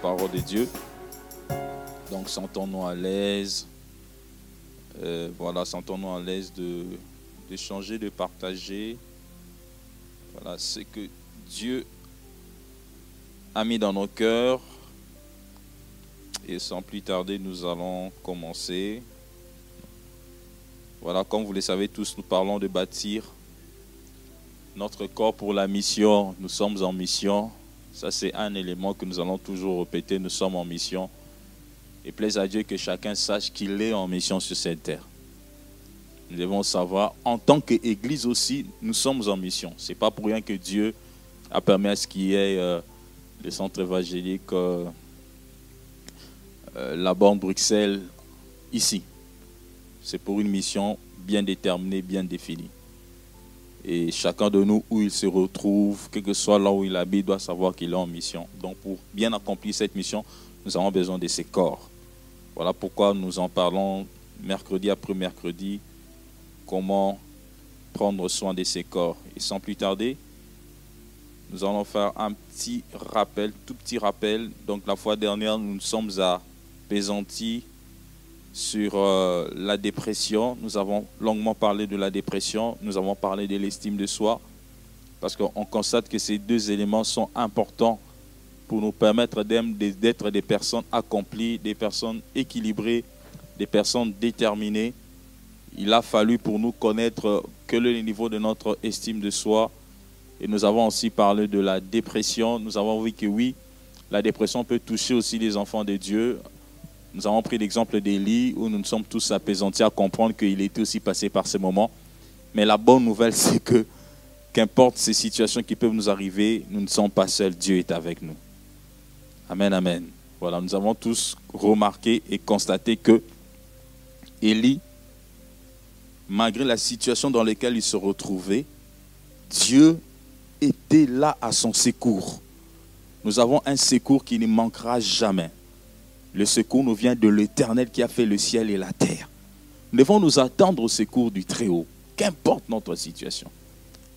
parole de Dieu. Donc sentons-nous à l'aise. Euh, voilà, sentons-nous à l'aise de d'échanger, de partager. Voilà, ce que Dieu a mis dans nos cœurs. Et sans plus tarder, nous allons commencer. Voilà, comme vous le savez tous, nous parlons de bâtir notre corps pour la mission. Nous sommes en mission. Ça, c'est un élément que nous allons toujours répéter. Nous sommes en mission. Et plaise à Dieu que chacun sache qu'il est en mission sur cette terre. Nous devons savoir, en tant qu'Église aussi, nous sommes en mission. Ce n'est pas pour rien que Dieu a permis à ce qu'il y ait euh, le centre évangélique euh, euh, là-bas en Bruxelles, ici. C'est pour une mission bien déterminée, bien définie. Et chacun de nous, où il se retrouve, quel que soit là où il habite, doit savoir qu'il est en mission. Donc pour bien accomplir cette mission, nous avons besoin de ces corps. Voilà pourquoi nous en parlons mercredi après mercredi, comment prendre soin de ces corps. Et sans plus tarder, nous allons faire un petit rappel, tout petit rappel. Donc la fois dernière, nous sommes à Pésanti sur euh, la dépression. Nous avons longuement parlé de la dépression, nous avons parlé de l'estime de soi, parce qu'on constate que ces deux éléments sont importants pour nous permettre d'être des personnes accomplies, des personnes équilibrées, des personnes déterminées. Il a fallu pour nous connaître que le niveau de notre estime de soi. Et nous avons aussi parlé de la dépression. Nous avons vu que oui, la dépression peut toucher aussi les enfants de Dieu. Nous avons pris l'exemple d'Élie où nous nous sommes tous apaisantis à comprendre qu'il était aussi passé par ces moments. Mais la bonne nouvelle, c'est que qu'importe ces situations qui peuvent nous arriver, nous ne sommes pas seuls. Dieu est avec nous. Amen, amen. Voilà, nous avons tous remarqué et constaté que Élie, malgré la situation dans laquelle il se retrouvait, Dieu était là à son secours. Nous avons un secours qui ne manquera jamais. Le secours nous vient de l'Éternel qui a fait le ciel et la terre. Nous devons nous attendre au secours du Très-Haut, qu'importe notre situation,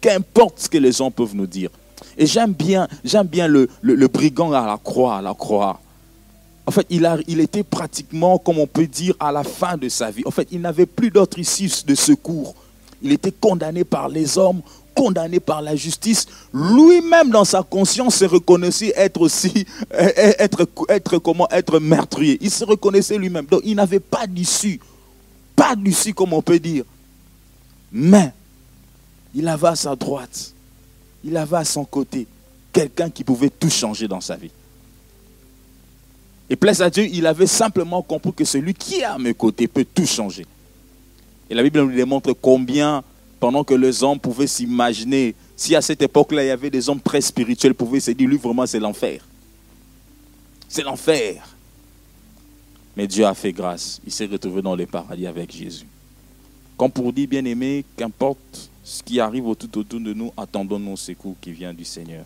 qu'importe ce que les gens peuvent nous dire. Et j'aime bien, j'aime bien le, le, le, brigand à la croix, à la croix. En fait, il, a, il était pratiquement, comme on peut dire, à la fin de sa vie. En fait, il n'avait plus d'autre issue de secours. Il était condamné par les hommes, condamné par la justice. Lui-même, dans sa conscience, se reconnaissait être aussi, être, être, comment, être meurtrier. Il se reconnaissait lui-même. Donc, il n'avait pas d'issue. Pas d'issue, comme on peut dire. Mais, il avait à sa droite, il avait à son côté quelqu'un qui pouvait tout changer dans sa vie. Et place à Dieu, il avait simplement compris que celui qui est à mes côtés peut tout changer. Et la Bible nous démontre combien, pendant que les hommes pouvaient s'imaginer, si à cette époque-là, il y avait des hommes très spirituels, pouvaient se dire, lui, vraiment, c'est l'enfer. C'est l'enfer. Mais Dieu a fait grâce. Il s'est retrouvé dans le paradis avec Jésus. Comme pour dire, bien aimé, qu'importe ce qui arrive tout autour de nous, attendons nos secours qui vient du Seigneur.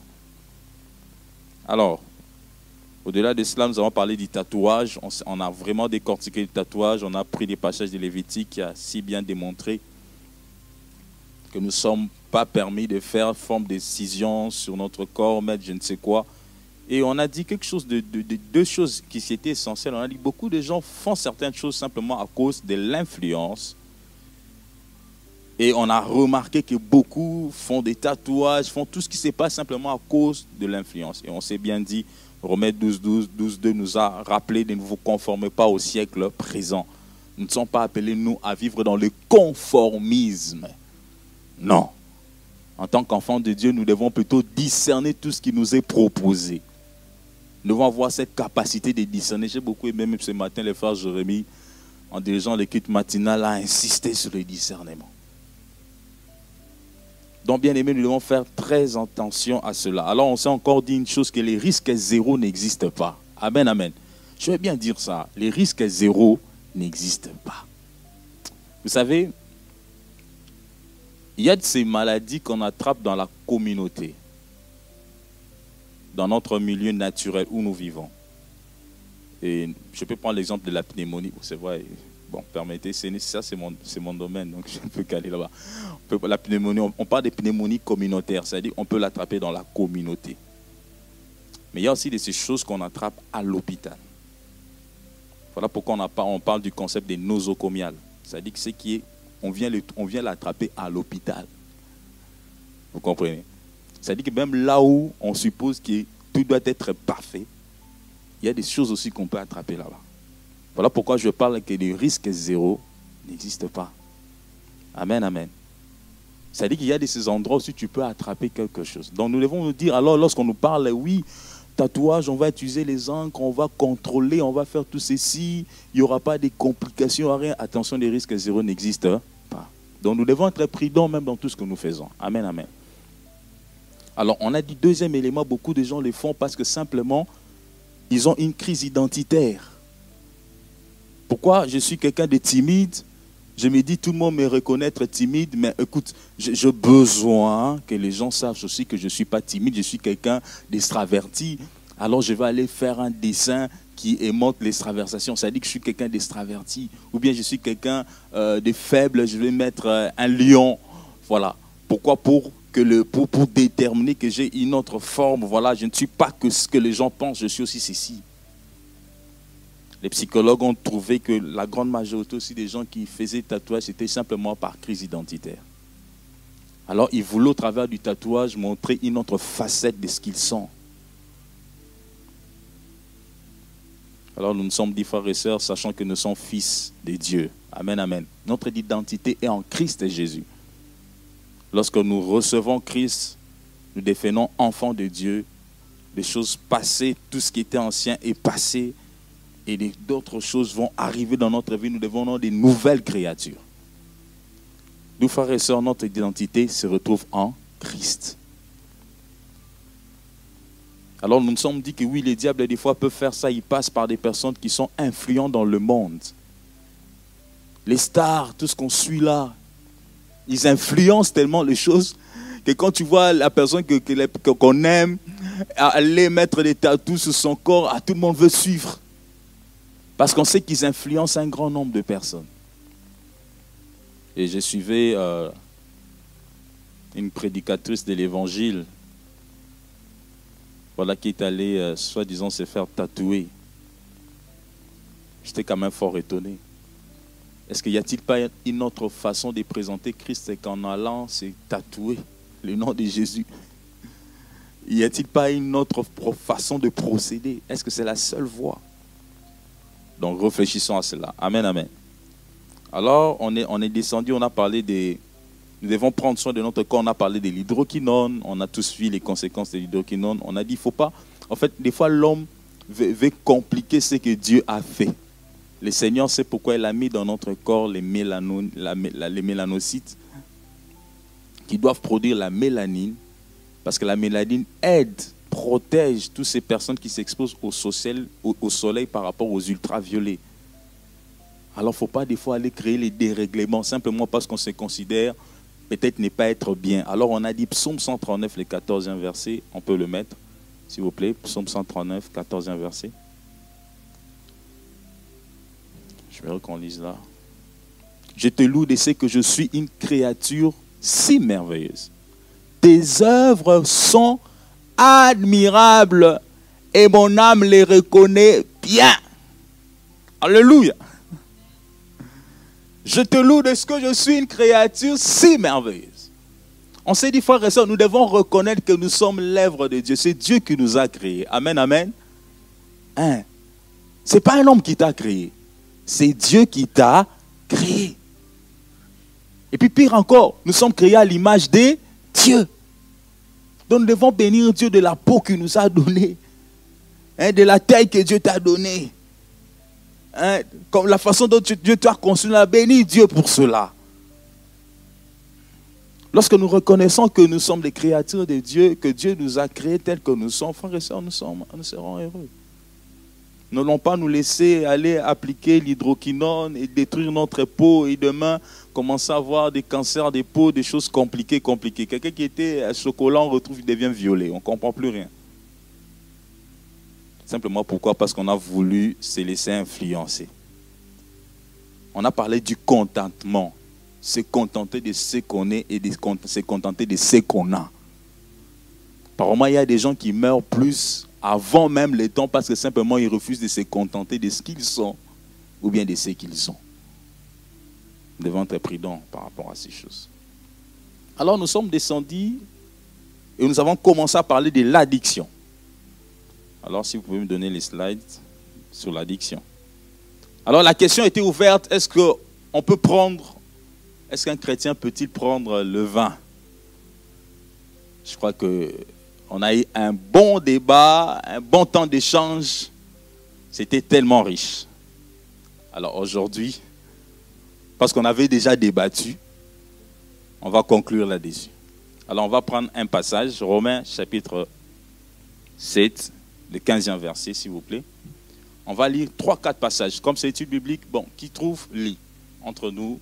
Alors, au-delà de cela, nous avons parlé du tatouage. On, on, a vraiment décortiqué le tatouage. On a pris des passages de Lévitique qui a si bien démontré que nous ne sommes pas permis de faire forme de décision sur notre corps, mettre je ne sais quoi. Et on a dit quelque chose de, de, de deux choses qui étaient essentielles. On a dit beaucoup de gens font certaines choses simplement à cause de l'influence. Et on a remarqué que beaucoup font des tatouages, font tout ce qui se passe simplement à cause de l'influence. Et on s'est bien dit, Romains 12, 12, 12, 2 nous a rappelé de ne vous conformer pas au siècle présent, Nous ne sommes pas appelés, nous, à vivre dans le conformisme. Non. En tant qu'enfants de Dieu, nous devons plutôt discerner tout ce qui nous est proposé. Nous devons avoir cette capacité de discerner. J'ai beaucoup aimé, même ce matin, les frères Jérémie, en dirigeant l'équipe matinale, a insisté sur le discernement. Donc, bien aimé, nous devons faire très attention à cela. Alors, on s'est encore dit une chose que les risques zéro n'existent pas. Amen, amen. Je vais bien dire ça. Les risques zéro n'existent pas. Vous savez, il y a de ces maladies qu'on attrape dans la communauté, dans notre milieu naturel où nous vivons. Et je peux prendre l'exemple de la pneumonie. C'est vrai, bon, permettez, ça c'est mon, mon domaine, donc je peux caler là-bas. La pneumonie, on, parle de pneumonie communautaire, c'est-à-dire qu'on peut l'attraper dans la communauté. Mais il y a aussi de ces choses qu'on attrape à l'hôpital. Voilà pourquoi on, on parle du concept des nosocomiales. C'est-à-dire que ce qui est on vient, l'attraper à l'hôpital. Vous comprenez? C'est-à-dire que même là où on suppose que tout doit être parfait, il y a des choses aussi qu'on peut attraper là-bas. Voilà pourquoi je parle que le risque zéro n'existe pas. Amen, amen. C'est-à-dire qu'il y a de ces endroits où tu peux attraper quelque chose. Donc nous devons nous dire, alors lorsqu'on nous parle, oui, tatouage, on va utiliser les encres, on va contrôler, on va faire tout ceci, il n'y aura pas de complications, rien. Attention, les risques zéro n'existent pas. Donc nous devons être prudents même dans tout ce que nous faisons. Amen, amen. Alors on a dit deuxième élément, beaucoup de gens le font parce que simplement, ils ont une crise identitaire. Pourquoi je suis quelqu'un de timide? Je me dis, tout le monde me reconnaître timide, mais écoute, j'ai besoin que les gens sachent aussi que je ne suis pas timide, je suis quelqu'un d'extraverti. Alors je vais aller faire un dessin qui émonte l'extraversation. Ça dit que je suis quelqu'un d'extraverti. Ou bien je suis quelqu'un euh, de faible, je vais mettre euh, un lion. Voilà. Pourquoi? Pour, que le, pour, pour déterminer que j'ai une autre forme. Voilà, je ne suis pas que ce que les gens pensent, je suis aussi ceci. Les psychologues ont trouvé que la grande majorité aussi des gens qui faisaient tatouage, c'était simplement par crise identitaire. Alors ils voulaient au travers du tatouage montrer une autre facette de ce qu'ils sont. Alors nous nous sommes dit frères et sœurs, sachant que nous sommes fils de Dieu. Amen, amen. Notre identité est en Christ Jésus. Lorsque nous recevons Christ, nous définissons enfants de Dieu. Les choses passées, tout ce qui était ancien est passé et d'autres choses vont arriver dans notre vie. Nous devons avoir des nouvelles créatures. Nous, frères et sœurs, notre identité se retrouve en Christ. Alors nous nous sommes dit que oui, les diables, des fois, peuvent faire ça. Ils passent par des personnes qui sont influentes dans le monde. Les stars, tout ce qu'on suit là, ils influencent tellement les choses que quand tu vois la personne qu'on aime aller mettre des tatous sur son corps, ah, tout le monde veut suivre. Parce qu'on sait qu'ils influencent un grand nombre de personnes. Et j'ai suivi euh, une prédicatrice de l'évangile, voilà, qui est allée, euh, soi-disant, se faire tatouer. J'étais quand même fort étonné. Est-ce qu'il n'y a-t-il pas une autre façon de présenter Christ qu'en allant se tatouer le nom de Jésus? Y a-t-il pas une autre façon de procéder? Est-ce que c'est la seule voie? Donc réfléchissons à cela. Amen, amen. Alors, on est, on est descendu, on a parlé des... Nous devons prendre soin de notre corps, on a parlé de l'hydroquinone, on a tous vu les conséquences de l'hydroquinone. On a dit, il ne faut pas... En fait, des fois, l'homme veut, compliquer ce que Dieu a fait. Le Seigneur sait pourquoi il a mis dans notre corps les, les mélanocytes qui doivent produire la mélanine, parce que la mélanine aide protège toutes ces personnes qui s'exposent au, soleil par rapport aux ultraviolets. Alors, il ne faut pas des fois aller créer les dérèglements simplement parce qu'on se considère peut-être ne pas être bien. Alors, on a dit psaume 139, le 14e verset. On peut le mettre, s'il vous plaît. Psaume 139, 14e verset. Je vais qu'on lise là. Je te loue de ce que je suis une créature si merveilleuse. Tes œuvres sont admirable et mon âme les reconnaît bien. Alléluia. Je te loue de ce que je suis une créature si merveilleuse. On s'est dit, frères et sœurs, nous devons reconnaître que nous sommes l'œuvre de Dieu. C'est Dieu qui nous a créés. Amen, amen. Hein? Ce n'est pas un homme qui t'a créé. C'est Dieu qui t'a créés. Et puis pire encore, nous sommes créés à l'image des dieux. Donc nous devons bénir Dieu de la peau qu'il nous a donnée, hein, de la taille que Dieu t'a donnée. Hein, comme la façon dont Dieu t'a conçu, nous béni Dieu pour cela. Lorsque nous reconnaissons que nous sommes des créatures de Dieu, que Dieu nous a créés tels que nous sommes, frères et sœurs, nous, nous serons heureux. N'allons pas nous laisser aller appliquer l'hydroquinone et détruire notre peau et demain commencer à avoir des cancers des peaux, des choses compliquées, compliquées. Quelqu'un qui était à chocolat, on retrouve, il devient violet. On ne comprend plus rien. Simplement pourquoi? Parce qu'on a voulu se laisser influencer. On a parlé du contentement. Se contenter de ce qu'on est et de se contenter de ce qu'on a. Apparemment, il y a des gens qui meurent plus avant même le temps parce que simplement ils refusent de se contenter de ce qu'ils sont ou bien de ce qu'ils sont. Nous devons être prudents par rapport à ces choses. Alors nous sommes descendus et nous avons commencé à parler de l'addiction. Alors si vous pouvez me donner les slides sur l'addiction. Alors la question était ouverte, est-ce qu'on peut prendre, est-ce qu'un chrétien peut-il prendre le vin? Je crois qu'on a eu un bon débat, un bon temps d'échange. C'était tellement riche. Alors aujourd'hui, parce qu'on avait déjà débattu. On va conclure là-dessus. Alors on va prendre un passage, Romains chapitre 7, le 15e verset, s'il vous plaît. On va lire 3-4 passages. Comme c'est étude biblique, bon, qui trouve, lit. Entre nous,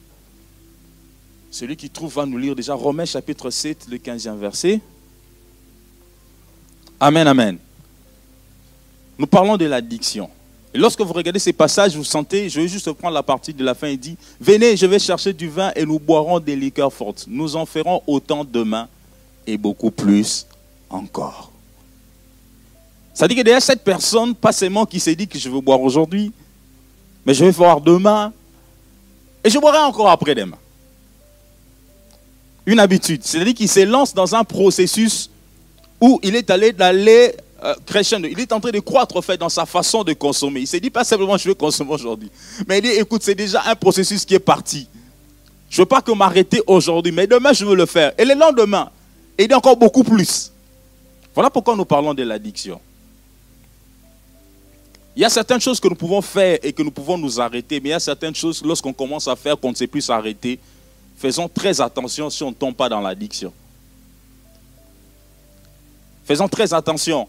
celui qui trouve va nous lire déjà Romains chapitre 7, le 15e verset. Amen, amen. Nous parlons de l'addiction. Et lorsque vous regardez ces passages, vous sentez, je vais juste prendre la partie de la fin, il dit, venez, je vais chercher du vin et nous boirons des liqueurs fortes. Nous en ferons autant demain et beaucoup plus encore. Ça dit que derrière cette personne, pas seulement qui s'est dit que je veux boire aujourd'hui, mais je vais boire demain et je boirai encore après-demain. Une habitude, c'est-à-dire qu'il se lance dans un processus où il est allé d'aller euh, il est en train de croître en fait dans sa façon de consommer. Il ne s'est dit pas simplement je vais consommer aujourd'hui. Mais il dit écoute, c'est déjà un processus qui est parti. Je ne veux pas que m'arrêter aujourd'hui, mais demain je veux le faire. Et le lendemain, il dit encore beaucoup plus. Voilà pourquoi nous parlons de l'addiction. Il y a certaines choses que nous pouvons faire et que nous pouvons nous arrêter, mais il y a certaines choses, lorsqu'on commence à faire, qu'on ne sait plus s'arrêter. Faisons très attention si on ne tombe pas dans l'addiction. Faisons très attention.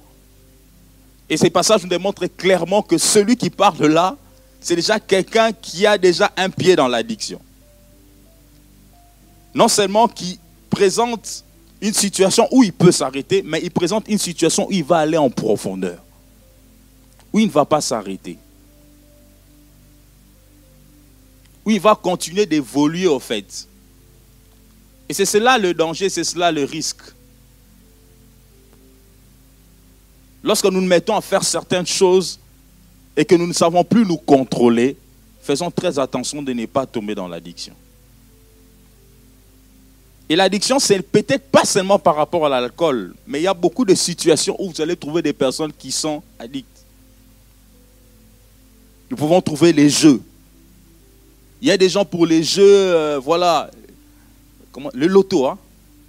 Et ces passages nous démontrent clairement que celui qui parle là, c'est déjà quelqu'un qui a déjà un pied dans l'addiction. Non seulement qui présente une situation où il peut s'arrêter, mais il présente une situation où il va aller en profondeur, où il ne va pas s'arrêter, où il va continuer d'évoluer au fait. Et c'est cela le danger, c'est cela le risque. Lorsque nous nous mettons à faire certaines choses et que nous ne savons plus nous contrôler, faisons très attention de ne pas tomber dans l'addiction. Et l'addiction, c'est peut-être pas seulement par rapport à l'alcool, mais il y a beaucoup de situations où vous allez trouver des personnes qui sont addictes. Nous pouvons trouver les jeux. Il y a des gens pour les jeux, euh, voilà, comment, le loto, hein,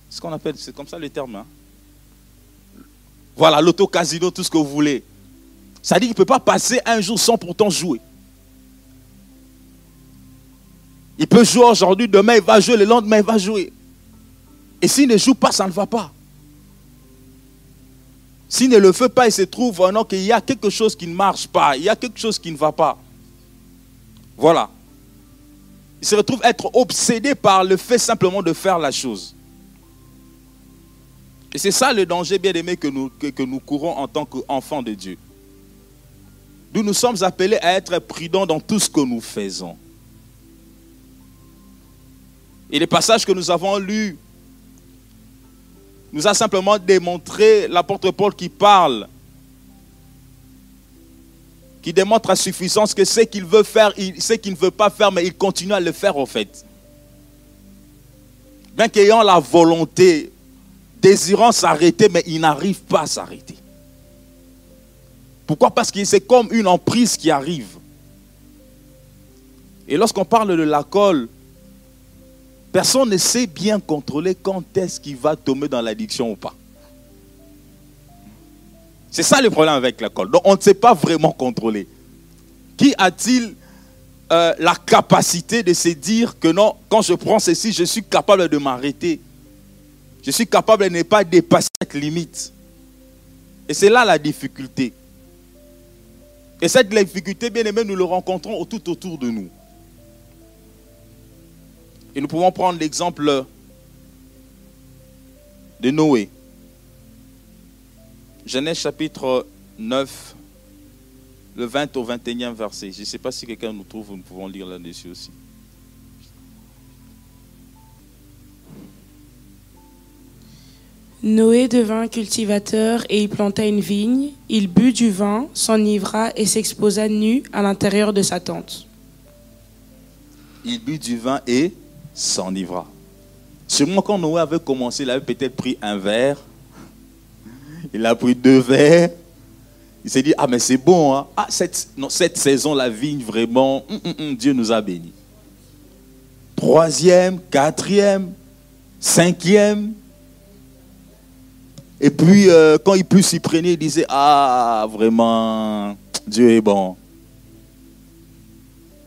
ce qu'on appelle, c'est comme ça le terme. Hein. Voilà, l'auto-casino, tout ce que vous voulez. Ça dit qu'il ne peut pas passer un jour sans pourtant jouer. Il peut jouer aujourd'hui, demain il va jouer, le lendemain il va jouer. Et s'il ne joue pas, ça ne va pas. S'il ne le fait pas, il se trouve vraiment qu'il y a quelque chose qui ne marche pas, il y a quelque chose qui ne va pas. Voilà. Il se retrouve être obsédé par le fait simplement de faire la chose. Et c'est ça le danger, bien aimé, que nous, que, nous courons en tant qu'enfants de Dieu. Nous nous sommes appelés à être prudents dans tout ce que nous faisons. Et les passages que nous avons lus nous a simplement démontré l'apôtre Paul qui parle, qui démontre à suffisance que ce qu'il veut faire, ce qu'il ne veut pas faire, mais il continue à le faire en fait. Bien qu'ayant la volonté désirant s'arrêter, mais il n'arrive pas à s'arrêter. Pourquoi? Parce que c'est comme une emprise qui arrive. Et lorsqu'on parle de l'alcool, personne ne sait bien contrôler quand est-ce qu'il va tomber dans l'addiction ou pas. C'est ça le problème avec l'alcool. Donc on ne sait pas vraiment contrôler. Qui a-t-il euh, la capacité de se dire que non, quand je prends ceci, je suis capable de m'arrêter? Je suis capable de ne pas dépasser cette limite. Et c'est là la difficulté. Et cette difficulté, bien aimé, nous le rencontrons tout autour de nous. Et nous pouvons prendre l'exemple de Noé. Genèse chapitre 9, le 20 au 21e verset. Je ne sais pas si quelqu'un nous trouve, nous pouvons lire là-dessus aussi. Noé devint cultivateur et y planta une vigne. Il but du vin, s'enivra et s'exposa nu à l'intérieur de sa tente. Il but du vin et s'enivra. Sûrement quand Noé avait commencé, il avait peut-être pris un verre. Il a pris deux verres. Il s'est dit, ah mais c'est bon. Hein? Ah, cette, saison, la vigne, vraiment, hum, hum, hum, Dieu nous a bénis. Troisième, quatrième, cinquième. Et puis, euh, quand il put s'y prendre, il disait, ah, vraiment, Dieu est bon.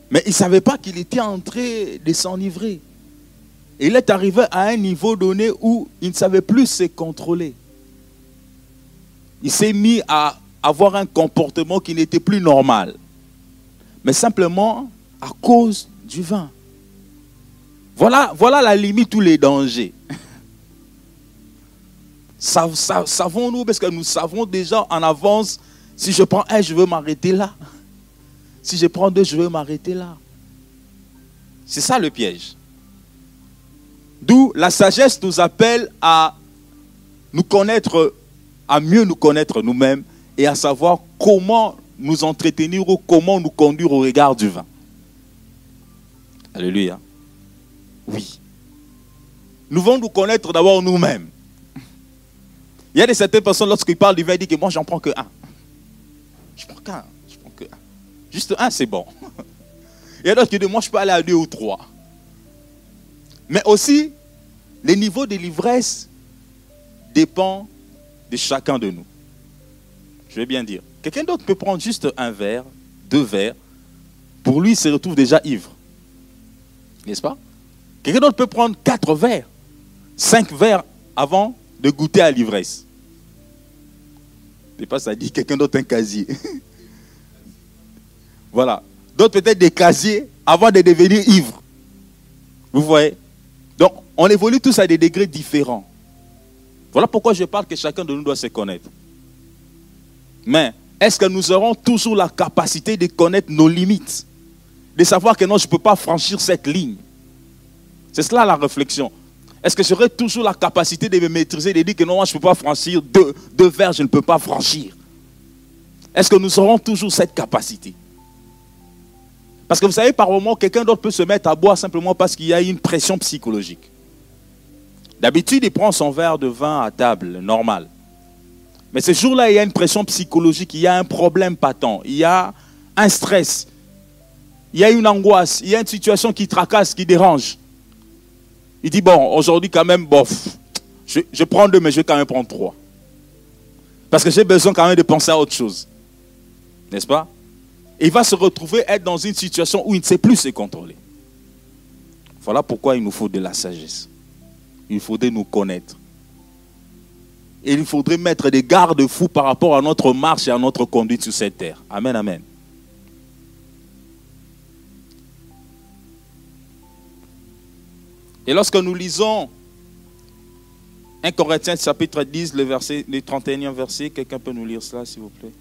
Mais il ne savait pas qu'il était en train de s'enivrer. il est arrivé à un niveau donné où il ne savait plus se contrôler. Il s'est mis à avoir un comportement qui n'était plus normal. Mais simplement à cause du vin. Voilà, voilà la limite, tous les dangers. Savons-nous, parce que nous savons déjà en avance, si je prends un, je veux m'arrêter là. Si je prends deux, je veux m'arrêter là. C'est ça le piège. D'où la sagesse nous appelle à nous connaître, à mieux nous connaître nous-mêmes et à savoir comment nous entretenir ou comment nous conduire au regard du vin. Alléluia. Oui. Nous devons nous connaître d'abord nous-mêmes. Il y a des certaines personnes, lorsqu'ils parlent du vin, ils disent que moi, j'en prends que un. Je prends qu'un. Je prends que un. Juste un, c'est bon. Il y a d'autres qui disent, moi, je peux aller à deux ou trois. Mais aussi, le niveau de l'ivresse dépend de chacun de nous. Je vais bien dire. Quelqu'un d'autre peut prendre juste un verre, deux verres. Pour lui, il se retrouve déjà ivre. N'est-ce pas? Quelqu'un d'autre peut prendre quatre verres, cinq verres avant de goûter à l'ivresse. C'est pas ça dit quelqu'un d'autre un casier. voilà. D'autres peut-être des casiers avant de devenir ivre. Vous voyez? Donc, on évolue tous à des degrés différents. Voilà pourquoi je parle que chacun de nous doit se connaître. Mais est-ce que nous aurons toujours la capacité de connaître nos limites? De savoir que non, je ne peux pas franchir cette ligne C'est cela la réflexion. Est-ce que j'aurai toujours la capacité de me maîtriser, de dire que non, moi, je ne peux pas franchir deux, deux verres, je ne peux pas franchir? Est-ce que nous aurons toujours cette capacité? Parce que vous savez, par moment, quelqu'un d'autre peut se mettre à boire simplement parce qu'il y a une pression psychologique. D'habitude, il prend son verre de vin à table, normal. Mais ce jour-là, il y a une pression psychologique, il y a un problème patent, il y a un stress, il y a une angoisse, il y a une situation qui tracasse, qui dérange. Il dit, bon, aujourd'hui quand même, bof, je, prends deux, mais je vais quand même prendre trois. Parce que j'ai besoin quand même de penser à autre chose. N'est-ce pas? Il va se retrouver être dans une situation où il ne sait plus se contrôler. Voilà pourquoi il nous faut de la sagesse. Il faudrait nous connaître. Et il faudrait mettre des garde-fous par rapport à notre marche et à notre conduite sur cette terre. Amen, amen. Et lorsque nous lisons 1 Corinthiens chapitre 10, le, verset, le 31e verset, quelqu'un peut nous lire cela, s'il vous plaît?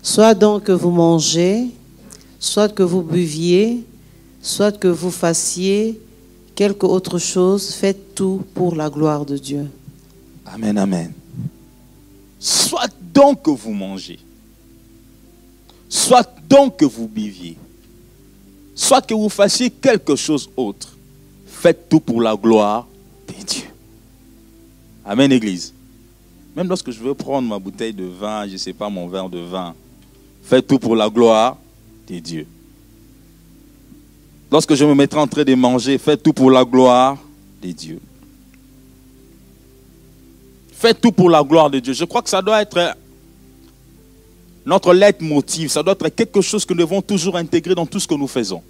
Soit donc que vous mangez, soit que vous buviez, soit que vous fassiez quelque autre chose, faites tout pour la gloire de Dieu. Amen, amen. Soit donc que vous mangez, soit donc que vous buviez, soit que vous fassiez quelque chose autre, faites tout pour la gloire de Dieu. Amen, Église. Même lorsque je veux prendre ma bouteille de vin, je ne sais pas, mon verre de vin, fais tout pour la gloire de Dieu. Lorsque je me mettrai en train de manger, fais tout pour la gloire de Dieu. Fais tout pour la gloire de Dieu. Je crois que ça doit être notre leitmotiv, ça doit être quelque chose que nous devons toujours intégrer dans tout ce que nous faisons.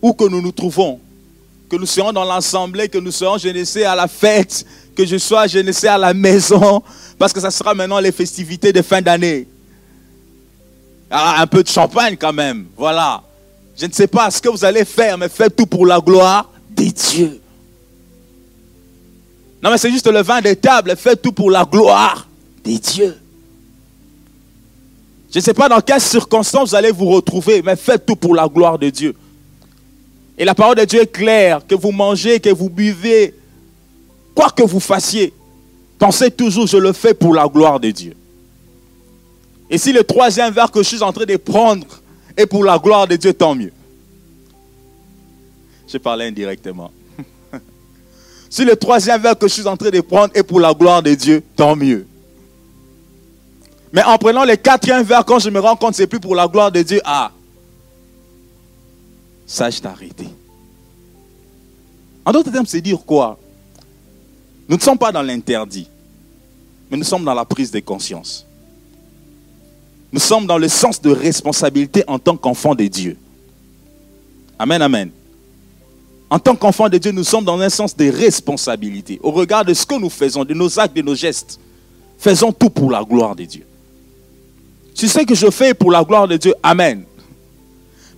Où que nous nous trouvons, que nous soyons dans l'assemblée, que nous soyons jeunessés à la fête, que je sois jeunessé à la maison, parce que ça sera maintenant les festivités de fin d'année. Ah, un peu de champagne quand même, voilà. Je ne sais pas ce que vous allez faire, mais faites tout pour la gloire des dieux. Non, mais c'est juste le vin des tables. Faites tout pour la gloire des dieux. Je ne sais pas dans quelles circonstances vous allez vous retrouver, mais faites tout pour la gloire de Dieu. Et la parole de Dieu est claire, que vous mangez, que vous buvez, quoi que vous fassiez, pensez toujours, je le fais pour la gloire de Dieu. Et si le troisième verre que je suis en train de prendre est pour la gloire de Dieu, tant mieux. Je parlais indirectement. Si le troisième verre que je suis en train de prendre est pour la gloire de Dieu, tant mieux. Mais en prenant le quatrième verre, quand je me rends compte que ce n'est plus pour la gloire de Dieu, ah, sache t'arrêter. En d'autres termes, c'est dire quoi? Nous ne sommes pas dans l'interdit, mais nous sommes dans la prise de conscience. Nous sommes dans le sens de responsabilité en tant qu'enfants de Dieu. Amen, amen. En tant qu'enfants de Dieu, nous sommes dans un sens de responsabilité. Au regard de ce que nous faisons, de nos actes, de nos gestes, faisons tout pour la gloire de Dieu. Si ce que je fais pour la gloire de Dieu, Amen.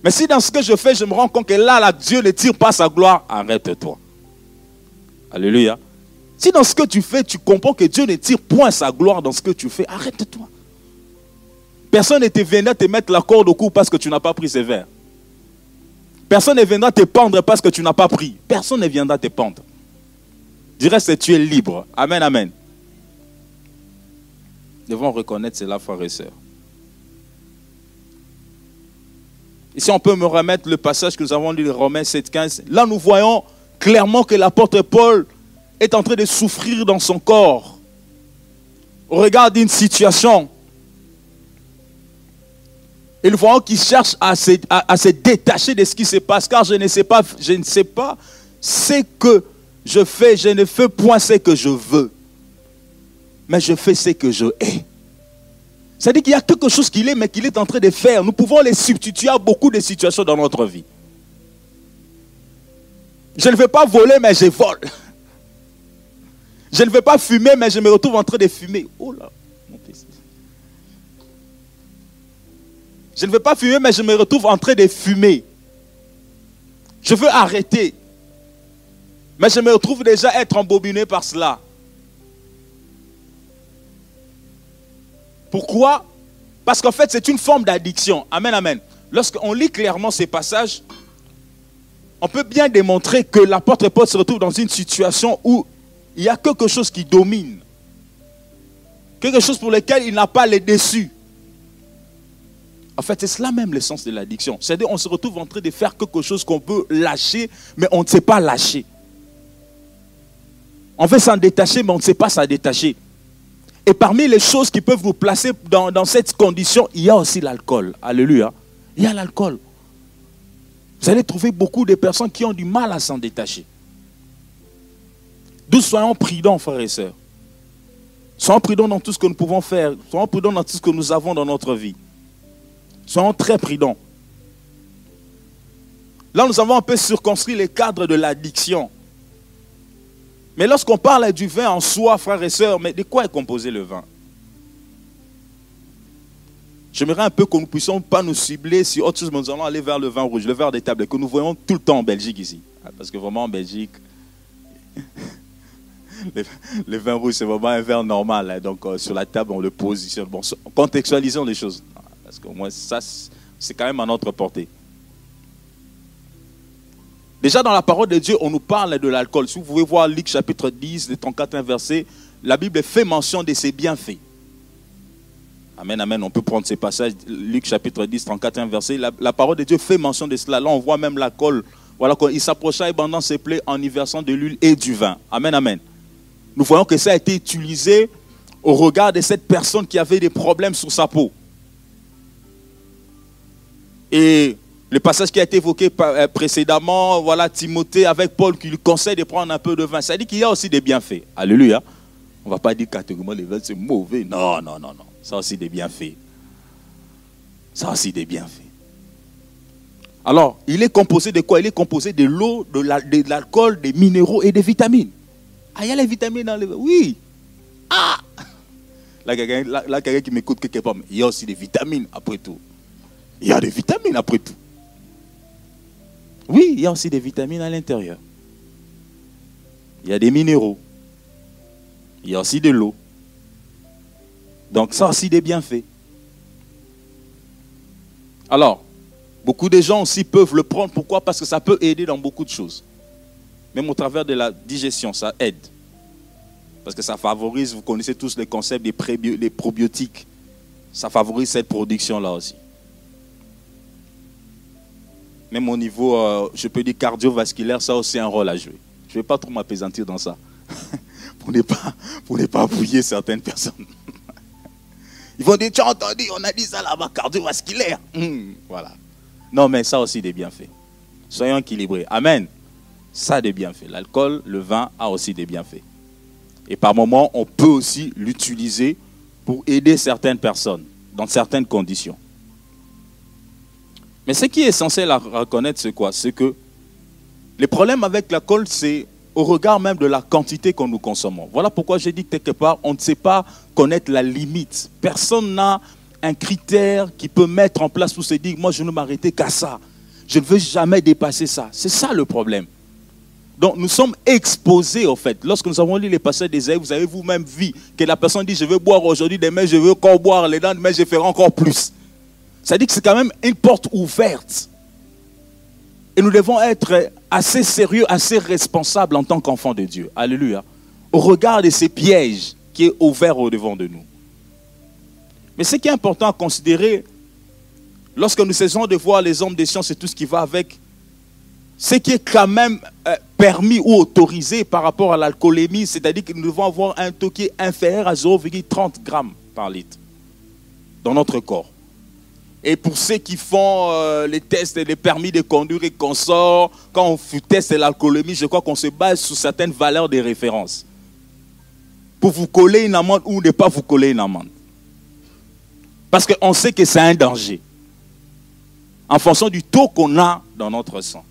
Mais si dans ce que je fais, je me rends compte que là, là Dieu ne tire pas sa gloire, arrête-toi. Alléluia. Si dans ce que tu fais, tu comprends que Dieu ne tire point sa gloire dans ce que tu fais, arrête-toi. Personne ne te viendra te mettre la corde au cou parce que tu n'as pas pris ses verres. Personne ne viendra te pendre parce que tu n'as pas pris. Personne ne viendra te pendre. Du reste, tu es libre. Amen, amen. Nous devons reconnaître cela, frères et sœurs. Ici, on peut me remettre le passage que nous avons lu de Romains 7,15. Là, nous voyons clairement que l'apôtre Paul est en train de souffrir dans son corps. Au regard d'une situation et nous voyons qu'il cherche à se, à, se, détacher de ce qui se passe, car je ne sais pas, je ne sais pas ce que je fais, je ne fais point ce que je veux, mais je fais ce que je hais. C'est-à-dire qu'il y a quelque chose qu'il est, mais qu'il est en train de faire. Nous pouvons les substituer à beaucoup de situations dans notre vie. Je ne veux pas voler, mais je vole. Je ne veux pas fumer, mais je me retrouve en train de fumer. Oh là, mon fils. Je ne veux pas fumer, mais je me retrouve en train de fumer. Je veux arrêter. Mais je me retrouve déjà être embobiné par cela. Pourquoi? Parce qu'en fait, c'est une forme d'addiction. Amen, amen. Lorsqu'on lit clairement ces passages, on peut bien démontrer que l'apôtre Paul se retrouve dans une situation où il y a quelque chose qui domine. Quelque chose pour lequel il n'a pas les dessus. En fait, c'est cela même l'essence de l'addiction. C'est-à-dire on se retrouve en train de faire quelque chose qu'on peut lâcher, mais on ne sait pas lâcher. On veut s'en détacher, mais on ne sait pas s'en détacher. Et parmi les choses qui peuvent nous placer dans, dans cette condition, il y a aussi l'alcool. Alléluia. Il y a l'alcool. Vous allez trouver beaucoup de personnes qui ont du mal à s'en détacher. D'où soyons prudents, frères et sœurs. Soyons prudents dans tout ce que nous pouvons faire. Soyons prudents dans tout ce que nous avons dans notre vie. Soyons très prudents. Là, nous avons un peu circonscrit les cadres de l'addiction. Mais lorsqu'on parle du vin en soi, frères et sœurs, mais de quoi est composé le vin? J'aimerais un peu que nous puissions pas nous cibler sur autre chose, mais nous allons aller vers le vin rouge, le verre des tables, que nous voyons tout le temps en Belgique ici. Ah, parce que vraiment en Belgique, le, vin rouge, c'est vraiment un verre normal. Hein. donc euh, sur la table, on le positionne. Bon, contextualisons les choses. Parce que moi, ça, c'est quand même à notre portée. Déjà dans la parole de Dieu, on nous parle de l'alcool. Si vous pouvez voir Luc chapitre 10, le 34 verset, la Bible fait mention de ses bienfaits. Amen, amen. On peut prendre ces passages, Luc chapitre 10, 34 verset. La, parole de Dieu fait mention de cela. Là, on voit même l'alcool. Voilà, il s'approcha et bandant ses plaies en y versant de l'huile et du vin. Amen, amen. nous voyons que ça a été utilisé au regard de cette personne qui avait des problèmes sur sa peau. Et le passage qui a été évoqué euh, précédemment, voilà Timothée avec Paul qui lui conseille de prendre un peu de vin. Ça dit qu'il y a aussi des bienfaits. Alléluia. On ne va pas dire catégoriquement le vin c'est mauvais. Non, non, non, non. Ça aussi des bienfaits. Ça aussi des bienfaits. Alors, il est composé de quoi? Il est composé de l'eau, de l'alcool, des minéraux et des vitamines. Ah, il y a les vitamines dans le vin. Oui. Ah Là, quelqu'un qui m'écoute quelque part, il y a aussi des vitamines après tout. Il y a des vitamines après tout. Oui, il y a aussi des vitamines à l'intérieur. Il y a des minéraux. Il y a aussi de l'eau. Donc ça aussi des bienfaits. Alors, beaucoup de gens aussi peuvent le prendre. Pourquoi? Parce que ça peut aider dans beaucoup de choses. Même au travers de la digestion, ça aide. Parce que ça favorise, vous connaissez tous les concepts des, probiotiques. Ça favorise cette production-là aussi. Même au niveau, euh, je peux dire cardiovasculaire, ça a aussi un rôle à jouer. Je ne vais pas trop m'apaisantir dans ça. pour ne pas, pour ne pas bouiller certaines personnes. Ils vont dire, tu as entendu, on a dit ça là-bas, cardiovasculaire. Hum, voilà. Non, mais ça aussi des bienfaits. Soyons équilibrés. Amen. Ça a des bienfaits. L'alcool, le vin a aussi des bienfaits. Et par moments, on peut aussi l'utiliser pour aider certaines personnes dans certaines conditions. Mais ce qui est essentiel à reconnaître, c'est quoi? C'est que les problèmes avec l'alcool, c'est au regard même de la quantité que nous consommons. Voilà pourquoi j'ai dit quelque part, on ne sait pas connaître la limite. Personne n'a un critère qui peut mettre en place pour se dire, moi je ne m'arrêter qu'à ça. Je ne veux jamais dépasser ça. C'est ça le problème. Donc nous sommes exposés au fait. Lorsque nous avons lu les passages d'Ésaïe, vous avez vous-même vu que la personne dit, je veux boire aujourd'hui, demain je veux encore boire, les dents, demain je ferai encore plus. Ça dit que c'est quand même une porte ouverte. Et nous devons être assez sérieux, assez responsables en tant qu'enfants de Dieu. Alléluia. Au regard de ces pièges qui est ouvert au devant de nous. Mais ce qui est important à considérer, lorsque nous cessons de voir les hommes des sciences et tout ce qui va avec, ce qui est quand même euh, permis ou autorisé par rapport à l'alcoolémie, c'est-à-dire que nous devons avoir un taux qui est inférieur à 0,30 grammes par litre dans notre corps. Et pour ceux qui font euh, les tests et les permis de conduire et qu'on sort, quand on teste l'alcoolémie, je crois qu'on se base sur certaines valeurs de référence. Pour vous coller une amende ou ne pas vous coller une amende. Parce qu'on sait que c'est un danger. En fonction du taux qu'on a dans notre sang.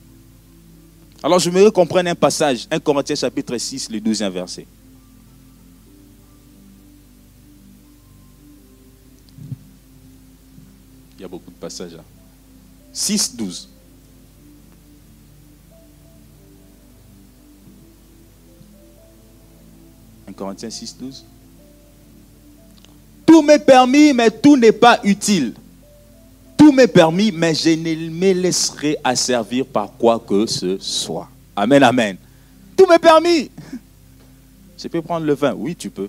Alors je voudrais qu'on prenne un passage, 1 Corinthiens chapitre 6, le 12e verset. Il y a beaucoup de passages là. 6, 12. Un Corinthiens 6, 12. Tout m'est permis, mais tout n'est pas utile. Tout m'est permis, mais je ne me laisserai asservir par quoi que ce soit. Amen, amen. Tout m'est permis. Je peux prendre le vin. Oui, tu peux.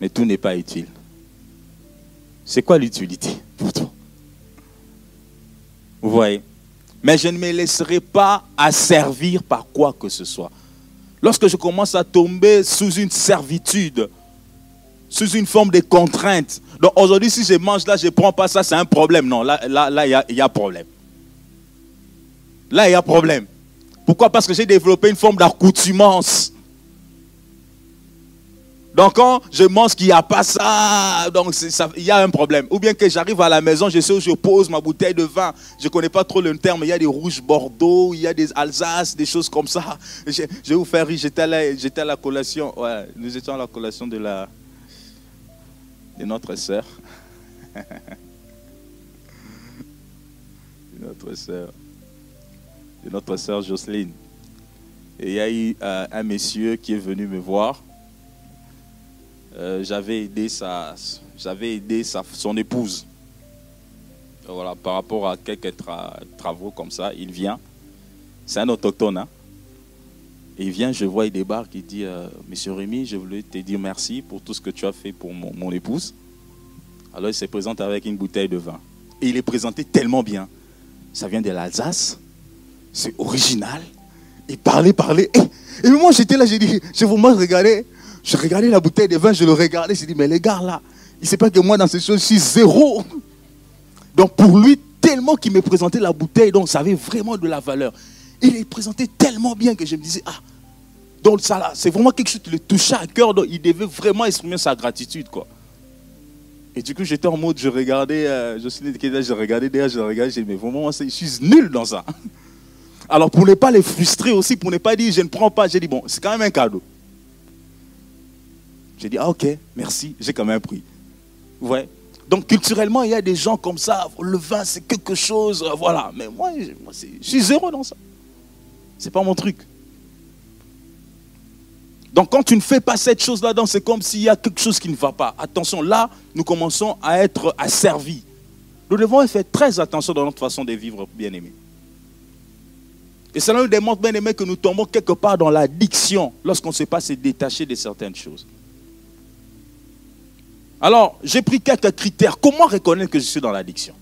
Mais tout n'est pas utile. C'est quoi l'utilité pour toi? Vous voyez? Mais je ne me laisserai pas asservir par quoi que ce soit. Lorsque je commence à tomber sous une servitude, sous une forme de contrainte, donc aujourd'hui si je mange là, je ne prends pas ça, c'est un problème. Non, là, là, là, il y a problème. Là, il y a problème. Pourquoi? Parce que j'ai développé une forme d'accoutumance donc quand je mange qu'il n'y a pas ça, donc il y a un problème. Ou bien que j'arrive à la maison, je sais où je pose ma bouteille de vin. Je ne connais pas trop le terme, il y a des rouges Bordeaux, il y a des Alsace, des choses comme ça. Je, vais vous faire rire, j'étais à, à, la collation, ouais, nous étions à la collation de, la, de notre sœur. de notre sœur. De notre sœur Jocelyne. Et il y a eu euh, un monsieur qui est venu me voir euh, j'avais aidé, sa, j'avais aidé sa, son épouse. Voilà, par rapport à quelques travaux comme ça, il vient. C'est un autochtone. Hein. il vient, je vois, il débarque, il dit euh, Monsieur Rémi, je voulais te dire merci pour tout ce que tu as fait pour mon, mon épouse. Alors il se présente avec une bouteille de vin. Et il est présenté tellement bien. Ça vient de l'Alsace, c'est original. Il parlait, parlait. Et, moi, j'étais là, j'ai dit, je vous moi, regardais, je regardais la bouteille de vin, je le regardais, j'ai dit, mais les gars là, il ne sait pas que moi, dans ces choses, je suis zéro. Donc pour lui, tellement qu'il me présentait la bouteille, donc ça avait vraiment de la valeur. Il est présenté tellement bien que je me disais, ah, donc ça là, c'est vraiment quelque chose qui le touchait à cœur, donc il devait vraiment exprimer sa gratitude, quoi. Et du coup, j'étais en mode, je regardais, euh, je suis je regardais derrière, je regardais, j'ai mais vraiment, je suis nul dans ça. Alors, pour ne pas les frustrer aussi, pour ne pas dire, je ne prends pas, j'ai dit, bon, c'est quand même un cadeau. J'ai dit, ah, ok, merci, j'ai quand même pris. Ouais. Donc, culturellement, il y a des gens comme ça, le vin, c'est quelque chose, euh, voilà. Mais moi, je suis zéro dans ça. C'est pas mon truc. Donc quand tu ne fais pas cette chose là-dedans, c'est comme s'il y a quelque chose qui ne va pas. Attention, là, nous commençons à être asservis. Nous devons faire très attention dans notre façon de vivre, bien-aimés. Et cela nous démontre, bien-aimés, que nous tombons quelque part dans l'addiction lorsqu'on ne sait pas se détacher de certaines choses. Alors, j'ai pris quelques critères. Comment reconnaître que je suis dans l'addiction?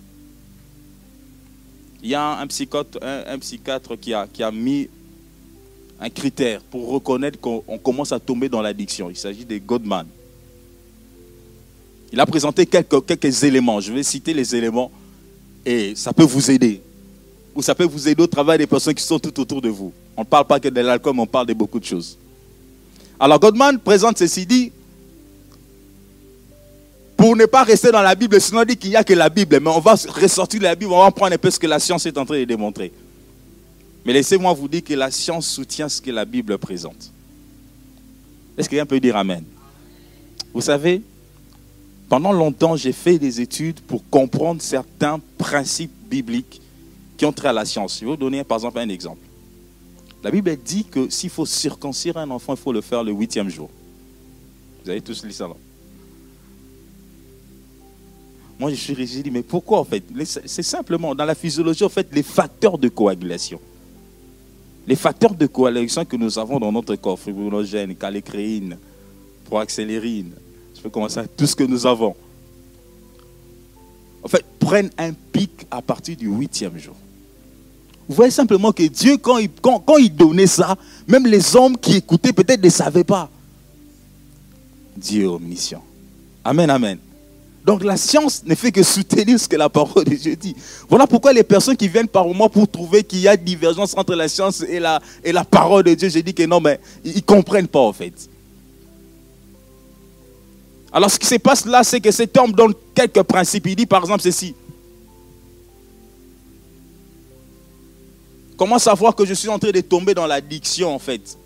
Il y a un psychiatre, qui, a, mis un critère pour reconnaître qu'on commence à tomber dans l'addiction. Il s'agit de Godman. Il a présenté quelques, quelques éléments. Je vais citer les éléments et ça peut vous aider. Ou ça peut vous aider au travail des personnes qui sont tout autour de vous. On ne parle pas que de l'alcool, on parle de beaucoup de choses. Alors Godman présente ceci dit, pour ne pas rester dans la Bible, sinon on dit qu'il n'y a que la Bible, mais on va ressortir la Bible, on va prendre un peu ce que la science est en train de démontrer. Mais laissez-moi vous dire que la science soutient ce que la Bible présente. Est-ce que quelqu'un peut dire Amen? Vous savez, pendant longtemps, j'ai fait des études pour comprendre certains principes bibliques qui ont trait à la science. Je vais vous donner par exemple un exemple. La Bible dit que s'il faut circoncire un enfant, il faut le faire le huitième jour. Vous avez tous lu ça là? Moi, je suis dit, mais pourquoi en fait? C'est simplement, dans la physiologie, en fait, les facteurs de coagulation. Les facteurs de coalition que nous avons dans notre corps, fibrogène, calécréine, proaccélérine, je peux commencer à tout ce que nous avons, en fait, prennent un pic à partir du huitième jour. Vous voyez simplement que Dieu, quand il, quand, quand il donnait ça, même les hommes qui écoutaient peut-être ne savaient pas. Dieu omniscient. Amen, amen. Donc la science ne fait que soutenir ce que la parole de Dieu dit. Voilà pourquoi les personnes qui viennent par moi pour trouver qu'il y a divergence entre la science et la, et la parole de Dieu, j'ai dit que non, mais ils ne comprennent pas en fait. Alors ce qui se passe là, c'est que cet homme donne quelques principes. Il dit par exemple ceci. Comment savoir que je suis en train de tomber dans l'addiction en fait?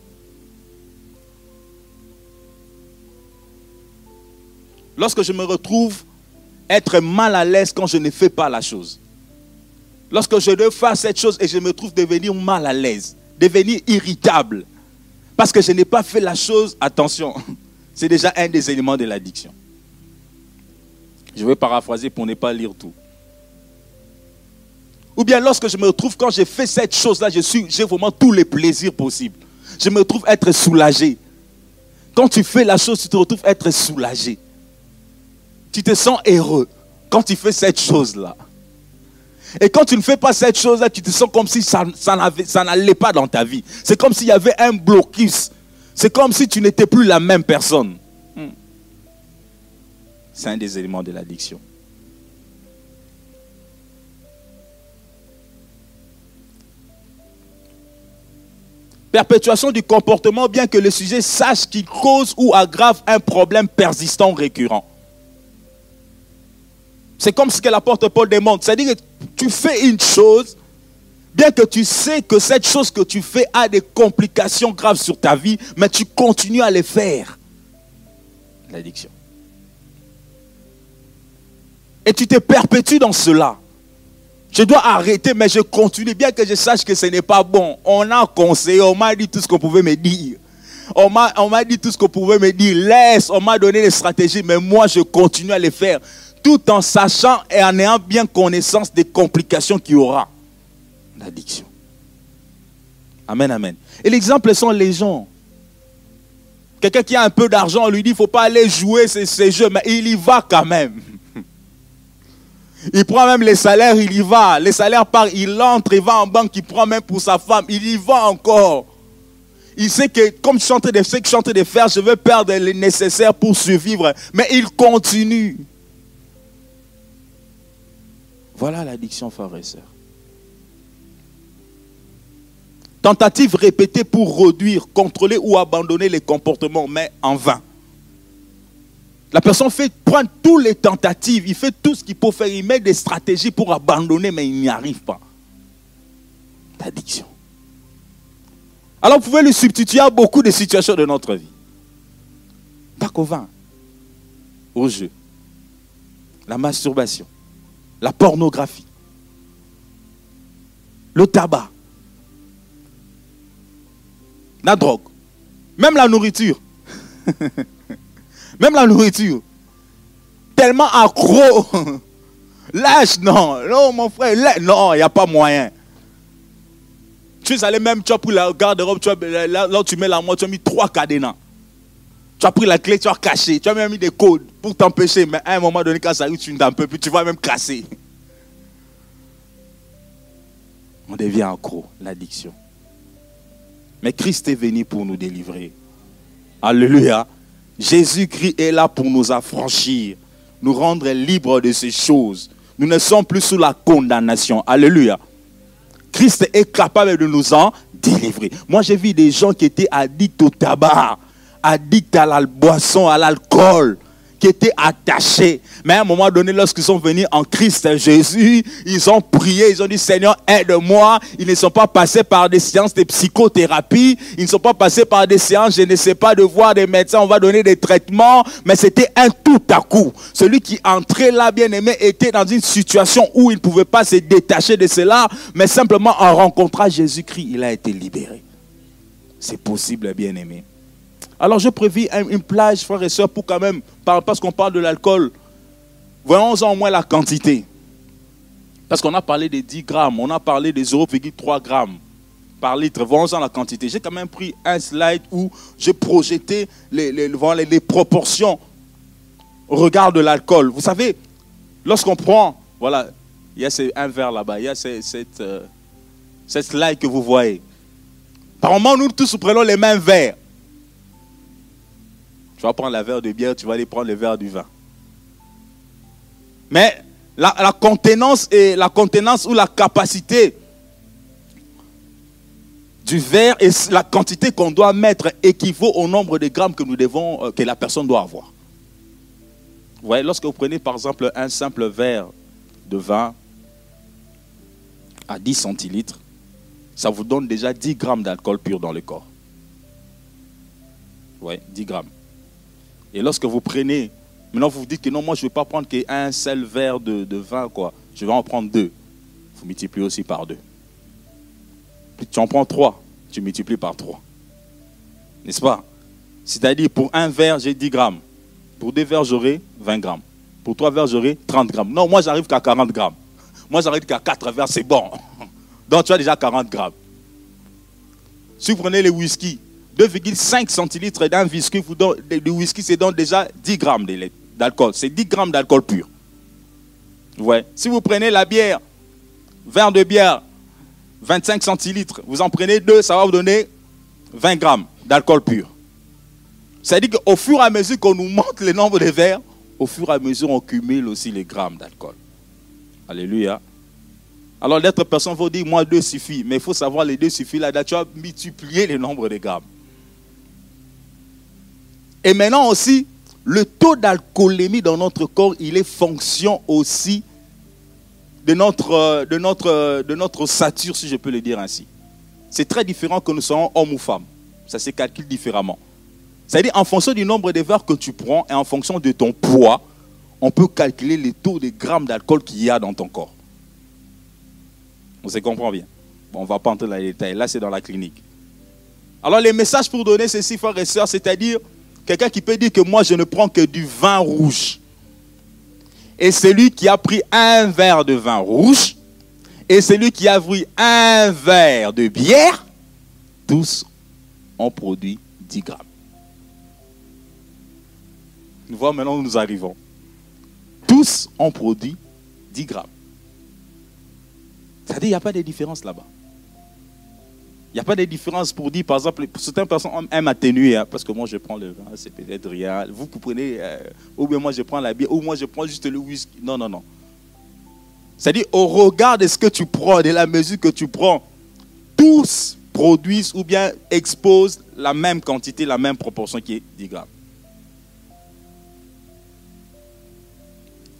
Lorsque je me retrouve être mal à l'aise quand je ne fais pas la chose. Lorsque je dois faire cette chose et je me trouve devenir mal à l'aise, devenir irritable, parce que je n'ai pas fait la chose, attention, c'est déjà un des éléments de l'addiction. Je vais paraphraser pour ne pas lire tout. Ou bien lorsque je me retrouve, quand j'ai fait cette chose-là, j'ai vraiment tous les plaisirs possibles. Je me trouve être soulagé. Quand tu fais la chose, tu te retrouves être soulagé tu te sens heureux quand tu fais cette chose-là. Et quand tu ne fais pas cette chose-là, tu te sens comme si ça, ça n'allait pas dans ta vie. C'est comme s'il y avait un blocus. C'est comme si tu n'étais plus la même personne. Hmm. C'est un des éléments de l'addiction. Perpétuation du comportement, bien que le sujet sache qu'il cause ou aggrave un problème persistant récurrent. C'est comme ce que l'apôtre Paul demande. C'est-à-dire que tu fais une chose, bien que tu sais que cette chose que tu fais a des complications graves sur ta vie, mais tu continues à les faire. L'addiction. Et tu te perpétues dans cela. Je dois arrêter, mais je continue, bien que je sache que ce n'est pas bon. On a conseillé, on m'a dit tout ce qu'on pouvait me dire. On m'a dit tout ce qu'on pouvait me dire. Laisse, on m'a donné des stratégies, mais moi je continue à les faire tout en sachant et en ayant bien connaissance des complications qu'il y aura. L'addiction. Amen, amen. Et l'exemple sont les gens. Quelqu'un qui a un peu d'argent, on lui dit, il ne faut pas aller jouer ces, jeux, mais il y va quand même. Il prend même les salaires, il y va. Les salaires partent, il entre, il va en banque, il prend même pour sa femme, il y va encore. il sait que comme je suis en train de, faire, je vais perdre le nécessaire pour survivre. Mais il continue. Voilà l'addiction, frères et sœurs. Tentative répétée pour réduire, contrôler ou abandonner les comportements, mais en vain. La personne fait prendre toutes les tentatives, il fait tout ce qu'il peut faire, il met des stratégies pour abandonner, mais il n'y arrive pas. L'addiction. Alors vous pouvez le substituer à beaucoup de situations de notre vie. Pas qu'au vin, au jeu, la masturbation, la pornographie, le tabac, la drogue, même la nourriture. même la nourriture. Tellement accro. Lâche, non. Non, mon frère, lâche. non, il n'y a pas moyen. Tu es allé même, tu as pris la garde-robe, là, tu mets la moitié, tu as mis trois cadenas. Tu as pris la clé, tu as caché, tu as même mis des codes pour t'empêcher. Mais à un moment donné, quand ça arrive, tu n'en peux plus, tu vas même casser. On devient accro, l'addiction. Mais Christ est venu pour nous délivrer. Alléluia. Jésus-Christ est là pour nous affranchir, nous rendre libres de ces choses. Nous ne sommes plus sous la condamnation. Alléluia. Christ est capable de nous en délivrer. Moi, j'ai vu des gens qui étaient addicts au tabac, addicts à la boisson, à l'alcool, qui étaient attachés. Mais à un moment donné, lorsqu'ils sont venus en Christ Jésus, ils ont prié, ils ont dit Seigneur, aide-moi. Ils ne sont pas passés par des séances de psychothérapie, ils ne sont pas passés par des séances, je ne sais pas, de voir des médecins, on va donner des traitements, mais c'était un tout à coup. Celui qui entrait là, bien aimé, était dans une situation où il ne pouvait pas se détacher de cela, mais simplement en rencontrant Jésus-Christ, il a été libéré. C'est possible, bien aimé. Alors je prévis une plage, frères et sœurs, pour quand même, parce qu'on parle de l'alcool, voyons en moins la quantité. Parce qu'on a parlé des 10 grammes, on a parlé des 0,3 grammes par litre. Voyons-en la quantité. J'ai quand même pris un slide où j'ai projeté les, les, les, proportions au regard de l'alcool. Vous savez, lorsqu'on prend, voilà, il y a un verre là-bas, il y a cette, euh, cette slide que vous voyez. Par moment, nous tous prenons les mêmes verres. Tu vas prendre la verre de bière, tu vas aller prendre le verre du vin. Mais la, contenance et la contenance ou la capacité du verre et la quantité qu'on doit mettre équivaut au nombre de grammes euh, que la personne doit avoir. Vous voyez, lorsque vous prenez par exemple un simple verre de vin à 10 centilitres, ça vous donne déjà 10 grammes d'alcool pur dans le corps. Oui, 10 grammes. Et lorsque vous prenez, maintenant vous vous dites que non, moi je ne vais pas prendre qu'un seul verre de, vin, quoi. Je vais en prendre deux. Vous multipliez aussi par deux. tu en prends trois, tu multiplies par trois. N'est-ce pas? C'est-à-dire pour un verre, j'ai 10 grammes. Pour deux verres, j'aurai 20 grammes. Pour trois verres, j'aurai 30 grammes. Non, moi j'arrive qu'à 40 grammes. Moi j'arrive qu'à quatre verres, c'est bon. Donc tu as déjà 40 grammes. Si vous prenez les whisky, 2,5 centilitres d'un whisky, vous whisky, c'est donc déjà 10 grammes d'alcool. C'est 10 grammes d'alcool pur. Ouais. Si vous prenez la bière, verre de bière, 25 centilitres, vous en prenez deux, ça va vous donner 20 grammes d'alcool pur. C'est-à-dire qu'au fur et à mesure qu'on nous montre le nombre de verres, au fur et à mesure on cumule aussi les grammes d'alcool. Alléluia. Alors l'être personne va dire, moi deux suffit. Mais il faut savoir les deux suffit là, tu as multiplié le nombre de grammes. Et maintenant aussi, le taux d'alcoolémie dans notre corps, il est fonction aussi de notre, de notre, de notre sature, si je peux le dire ainsi. C'est très différent que nous soyons hommes ou femmes. Ça se calcule différemment. C'est-à-dire, en fonction du nombre de verres que tu prends et en fonction de ton poids, on peut calculer les taux de grammes d'alcool qu'il y a dans ton corps. On se comprend bien? Bon, on ne va pas entrer dans les détails. Là, c'est dans la clinique. Alors, les messages pour donner ceci, frères et sœurs, c'est-à-dire, Quelqu'un qui peut dire que moi je ne prends que du vin rouge. Et celui qui a pris un verre de vin rouge et celui qui a pris un verre de bière, tous ont produit 10 grammes. Nous voyons maintenant où nous arrivons. Tous ont produit 10 grammes. C'est-à-dire qu'il n'y a pas de différence là-bas. Il n'y a pas de différence pour dire, par exemple, certaines personnes aiment atténuer, hein, parce que moi je prends le vin, c'est peut-être rien. Vous comprenez, euh, ou bien moi je prends la bière, ou moi je prends juste le whisky. Non, non, non. C'est-à-dire, au regard de ce que tu prends, de la mesure que tu prends, tous produisent ou bien exposent la même quantité, la même proportion qui est 10 grammes.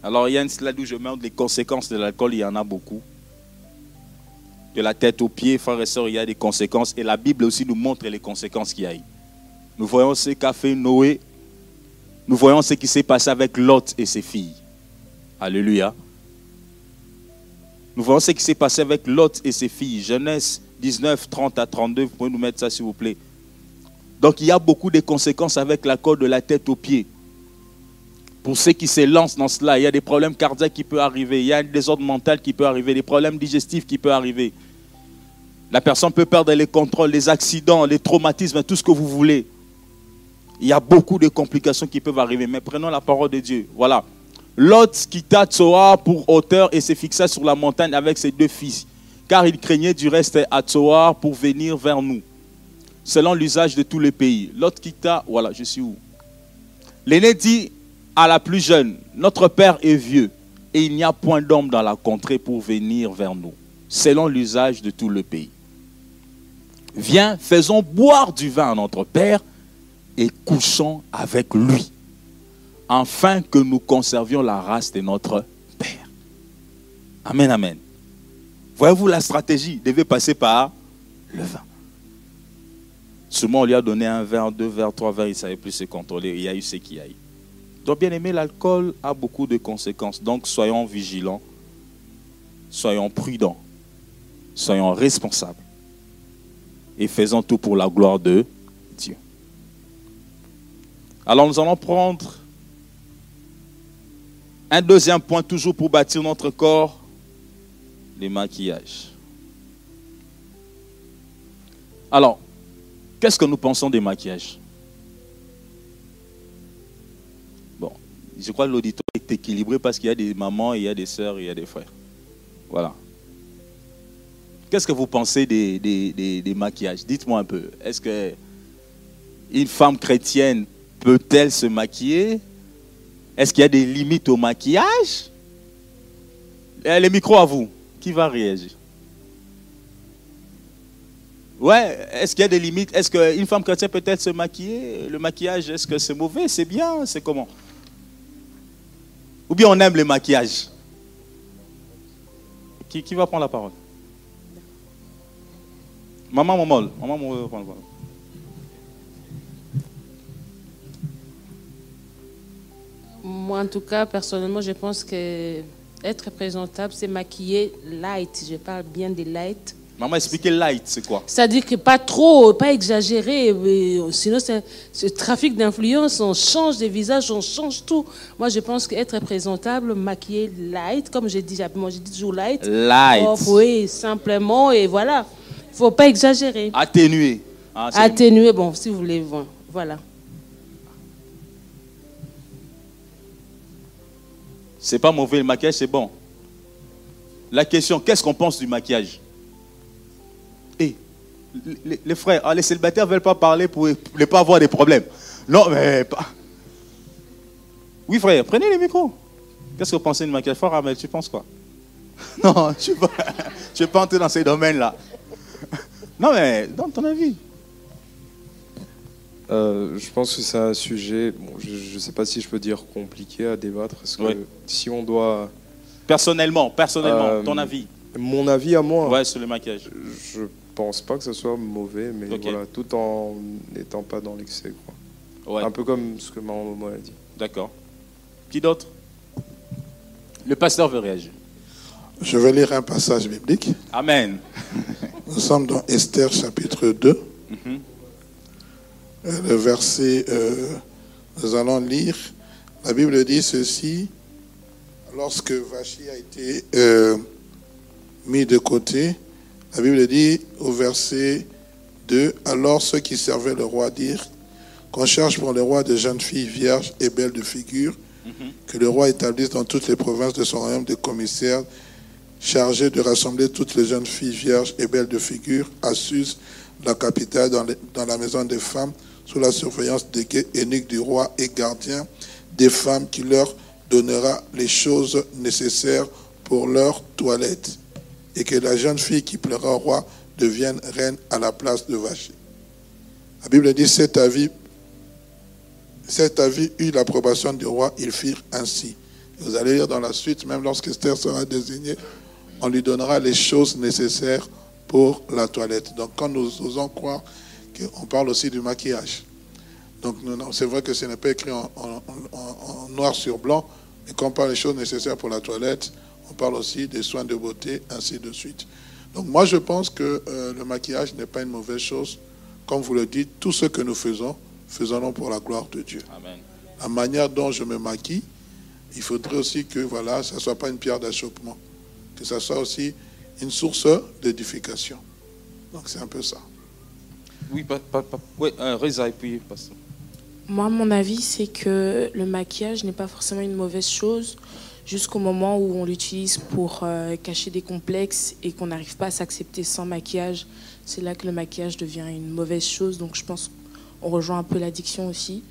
Alors, il y a une où je montre les conséquences de l'alcool, il y en a beaucoup. De la tête aux pieds, frères et sœurs, il y a des conséquences. Et la Bible aussi nous montre les conséquences qu'il y a eu. Nous voyons ce qu'a fait Noé. Nous voyons ce qui s'est passé avec Lot et ses filles. Alléluia. Nous voyons ce qui s'est passé avec Lot et ses filles. Genèse 19, 30 à 32. Vous pouvez nous mettre ça, s'il vous plaît. Donc, il y a beaucoup de conséquences avec l'accord de la tête aux pieds. Pour ceux qui se lancent dans cela, il y a des problèmes cardiaques qui peuvent arriver, il y a des désordre mental qui peut arriver, des problèmes digestifs qui peuvent arriver. La personne peut perdre les contrôles, les accidents, les traumatismes, tout ce que vous voulez. Il y a beaucoup de complications qui peuvent arriver. Mais prenons la parole de Dieu. Voilà. Lot quitta Tsoa pour hauteur et se fixa sur la montagne avec ses deux fils, car il craignait du reste à Tsoar pour venir vers nous, selon l'usage de tous les pays. Lot quitta, voilà, je suis où? L'aîné dit à la plus jeune, notre père est vieux et il n'y a point d'homme dans la contrée pour venir vers nous, selon l'usage de tout le pays. Viens, faisons boire du vin à notre père et couchons avec lui, afin que nous conservions la race de notre père. Amen, amen. Voyez-vous, la stratégie devait passer par le vin. Souvent, on lui a donné un verre, deux verres, trois verres, il ne savait plus se contrôler. Il y a eu ce qu'il y a eu. Donc, bien aimé, l'alcool a beaucoup de conséquences. Donc, soyons vigilants, soyons prudents, soyons responsables et faisons tout pour la gloire de Dieu. Alors, nous allons prendre un deuxième point, toujours pour bâtir notre corps, les maquillages. Alors, qu'est-ce que nous pensons des maquillages? Je crois que l'auditoire est équilibré parce qu'il y a des mamans, il y a des sœurs, il y a des frères. Voilà. Qu'est-ce que vous pensez des, maquillages? Dites-moi un peu. Est-ce que une femme chrétienne peut-elle se maquiller? Est-ce qu'il y a des limites au maquillage? Eh, Les micros à vous. Qui va réagir? Ouais, est-ce qu'il y a des limites? Est-ce qu'une femme chrétienne peut-elle se maquiller? Le maquillage, est-ce que c'est mauvais? C'est bien? C'est comment? Ou bien on aime le maquillage qui, qui va prendre la parole? Maman Momol. Maman Momol va prendre la parole. Moi, en tout cas, personnellement, je pense que être présentable, c'est maquiller light. Je parle bien de light. Maman, expliquez light, c'est quoi? C'est-à-dire que pas trop, pas exagéré. Sinon, ce trafic d'influence, on change des visages, on change tout. Moi, je pense qu'être présentable, maquiller light, comme j'ai dit, moi j'ai dit toujours light. Light. oui, simplement, et voilà. Il ne faut pas exagérer. Atténuer. Ah, Atténuer, bon, si vous voulez, voilà. C'est pas mauvais, le maquillage, c'est bon. La question, qu'est-ce qu'on pense du maquillage? Les, frères, ah, les célibataires ne veulent pas parler pour ne pas avoir des problèmes. Non, mais pas. Oui, frère, prenez les micros. Qu'est-ce que vous pensez de maquillage fort, Tu penses quoi? Non, je ne vais pas entrer dans ces domaines-là. Non, mais donne ton avis. Euh, je pense que c'est un sujet, je ne sais pas si je peux dire compliqué à débattre, parce que si on doit... Personnellement, personnellement, ton euh, avis Mon avis à moi Ouais, sur le maquillage. Je pense pas que ce soit mauvais, mais voilà, tout en n'étant pas dans l'excès. Ouais. Un peu comme ce que maman Momo a dit. D'accord. Qui d'autre? Le pasteur veut réagir. Je vais lire un passage biblique. Amen. Nous sommes dans Esther chapitre 2. Mhm. Euh, le verset, euh, nous allons lire. La Bible dit ceci. Lorsque Vachi a été euh, mis de côté, la Bible dit au verset 2, alors ceux qui servaient le roi dirent qu'on cherche pour le roi de jeunes filles vierges et belles de figure, que le roi établisse dans toutes les provinces de son royaume des commissaires chargé de rassembler toutes les jeunes filles vierges et belles de figure à la capitale, dans, la maison des femmes, sous la surveillance des guets du roi et gardien des femmes qui leur donnera les choses nécessaires pour leur toilette. Et que la jeune fille qui pleura au roi devienne reine à la place de Vachi. La Bible dit cet avis, cet avis eut l'approbation du roi, ils firent ainsi. Vous allez lire dans la suite, même lorsqu'Esther sera désignée, on lui donnera les choses nécessaires pour la toilette. Donc quand nous osons croire qu'on parle aussi du maquillage. Donc c'est vrai que ce n'est pas écrit en, noir sur blanc, mais quand on parle des choses nécessaires pour la toilette, on parle aussi des soins de beauté, ainsi de suite. Donc moi je pense que euh, le maquillage n'est pas une mauvaise chose. Comme vous le dites, tout ce que nous faisons, faisons-le pour la gloire de Dieu. La manière dont je me maquille, il faudrait aussi que voilà, ça ne soit pas une pierre d'achoppement, que ça soit aussi une source d'édification. Donc c'est un peu ça. Oui, pas, pas, oui et puis Moi, mon avis, c'est que le maquillage n'est pas forcément une mauvaise chose jusqu'au moment où on l'utilise pour euh, cacher des complexes et qu'on n'arrive pas à s'accepter sans maquillage. C'est là que le maquillage devient une mauvaise chose. Donc je pense qu'on rejoint un peu l'addiction aussi.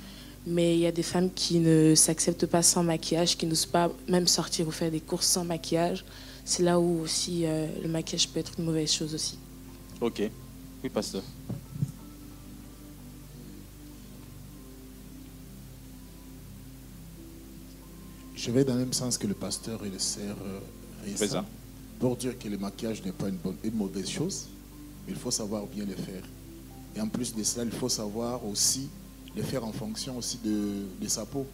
Mais il y a des femmes qui ne s'acceptent pas sans maquillage, qui n'osent pas même sortir ou faire des courses sans maquillage. C'est là où aussi euh, le maquillage peut être une mauvaise chose aussi. Ok. Oui, pasteur. Je vais dans le même sens que le pasteur et le sœur euh, pour dire que le maquillage n'est pas une, bonne, une mauvaise chose, mais il faut savoir bien le faire. Et en plus de cela, il faut savoir aussi le faire en fonction aussi de, sa peau.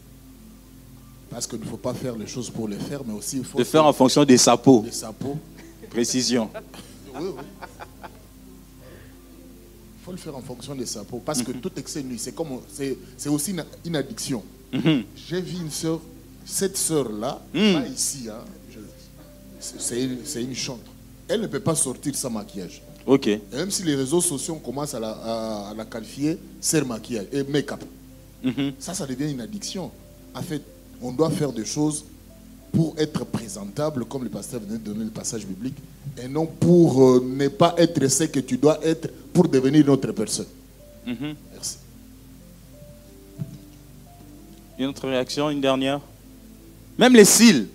Parce qu'il ne faut pas faire les choses pour les faire, mais aussi il faut... De faire en fonction de sa peau. De sa peau. Précision. oui, oui. Il faut le faire en fonction de sa peau. Parce que mhm. tout excès de nuit, c'est comme c'est aussi une, addiction. Mhm. J'ai vu une soeur, cette soeur-là, mhm. pas ici, hein, c'est une chantre. Elle ne peut pas sortir sans maquillage. Ok. même si les réseaux sociaux commencent à la, à, la qualifier, c'est maquillage et make-up. Mhm. Ça, ça devient une addiction. En fait, on doit faire des choses pour être présentable, comme le pasteur venait de donner le passage biblique, et non pour euh, ne pas être ce que tu dois être pour devenir une autre personne. Mhm. Merci. Une autre réaction, une dernière? Même les cils.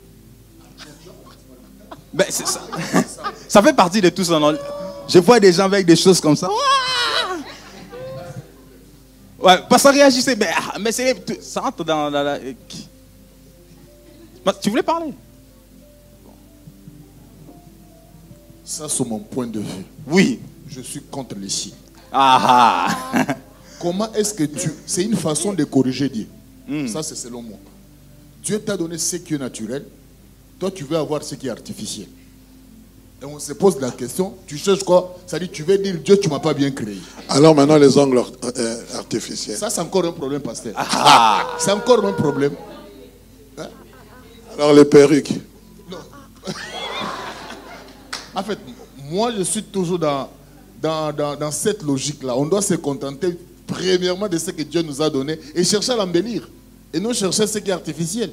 Ben, ça, ça, fait partie de tout ça. Je vois des gens avec des choses comme ça. Ouais, pas ça réagissait, mais, ah, mais c'est, ça rentre dans, la... Tu voulais parler? Ça, c'est mon point de vue. Oui. Je suis contre les signes. Ah, ah. Comment est-ce que tu... C'est une façon de corriger Dieu. Hmm. Ça, c'est selon moi. Dieu t'a donné ce qui est naturel. Toi, tu veux avoir ce qui est artificiel. Et on se pose la question, tu cherches quoi? Ça dit, tu veux dire Dieu, tu ne m'as pas bien créé. Alors maintenant, les ongles euh, artificiels. Ça, c'est encore un problème, pasteur. Ah. C'est encore un problème. Hein? Alors les perruques. Non. en fait, moi, je suis toujours dans, dans, dans, cette logique-là. On doit se contenter, premièrement, de ce que Dieu nous a donné et chercher à l'embellir. Et non chercher ce qui est artificiel?